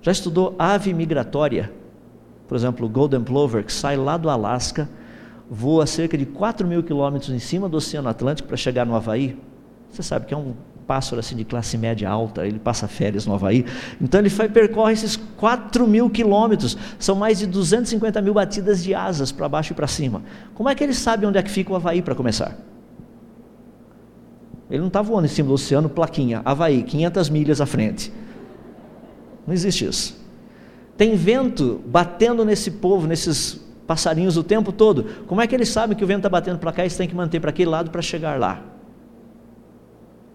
Já estudou ave migratória? Por exemplo, o Golden Plover, que sai lá do Alasca, voa cerca de 4 mil quilômetros em cima do Oceano Atlântico para chegar no Havaí. Você sabe que é um pássaro assim de classe média alta, ele passa férias no Havaí. Então ele vai, percorre esses 4 mil quilômetros, são mais de 250 mil batidas de asas para baixo e para cima. Como é que ele sabe onde é que fica o Havaí para começar? Ele não está voando em cima do oceano, plaquinha, Havaí, 500 milhas à frente. Não existe isso. Tem vento batendo nesse povo, nesses passarinhos o tempo todo. Como é que eles sabem que o vento está batendo para cá e eles têm que manter para aquele lado para chegar lá?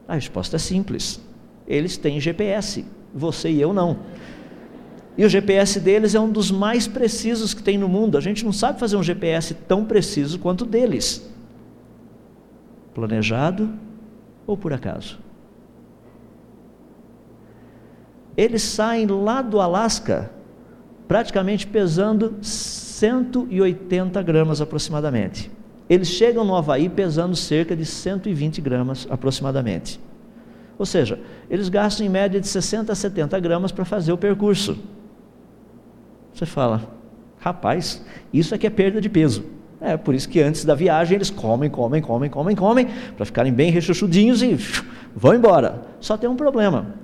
A resposta é simples. Eles têm GPS, você e eu não. E o GPS deles é um dos mais precisos que tem no mundo. A gente não sabe fazer um GPS tão preciso quanto o deles. Planejado ou por acaso? Eles saem lá do Alasca, praticamente pesando 180 gramas aproximadamente. Eles chegam no Havaí pesando cerca de 120 gramas aproximadamente. Ou seja, eles gastam em média de 60 a 70 gramas para fazer o percurso. Você fala, rapaz, isso aqui é perda de peso. É por isso que antes da viagem eles comem, comem, comem, comem, comem, para ficarem bem rechuchudinhos e vão embora. Só tem um problema.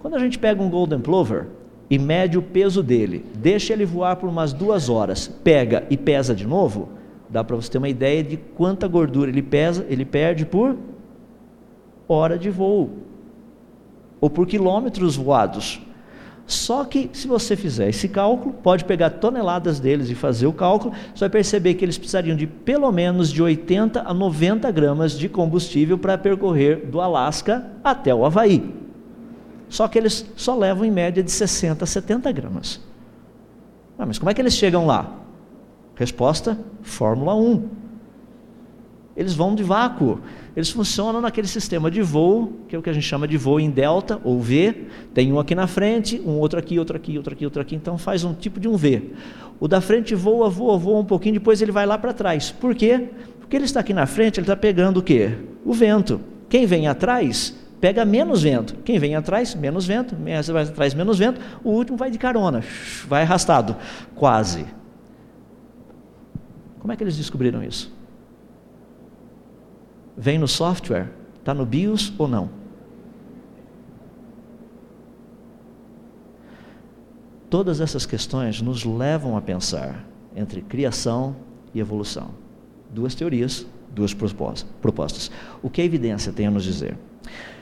Quando a gente pega um Golden Plover e mede o peso dele, deixa ele voar por umas duas horas, pega e pesa de novo, Dá para você ter uma ideia de quanta gordura ele pesa, ele perde por hora de voo ou por quilômetros voados. Só que se você fizer esse cálculo, pode pegar toneladas deles e fazer o cálculo, você vai perceber que eles precisariam de pelo menos de 80 a 90 gramas de combustível para percorrer do Alasca até o Havaí. Só que eles só levam em média de 60 a 70 gramas. Ah, mas como é que eles chegam lá? Resposta: Fórmula 1. Eles vão de vácuo. Eles funcionam naquele sistema de voo, que é o que a gente chama de voo em delta ou V. Tem um aqui na frente, um outro aqui, outro aqui, outro aqui, outro aqui. Então faz um tipo de um V. O da frente voa, voa, voa um pouquinho, depois ele vai lá para trás. Por quê? Porque ele está aqui na frente, ele está pegando o quê? O vento. Quem vem atrás pega menos vento. Quem vem atrás, menos vento. Quem vai atrás, menos vento. O último vai de carona, vai arrastado, quase. Como é que eles descobriram isso? Vem no software? Está no BIOS ou não? Todas essas questões nos levam a pensar entre criação e evolução. Duas teorias, duas propostas. O que a evidência tem a nos dizer?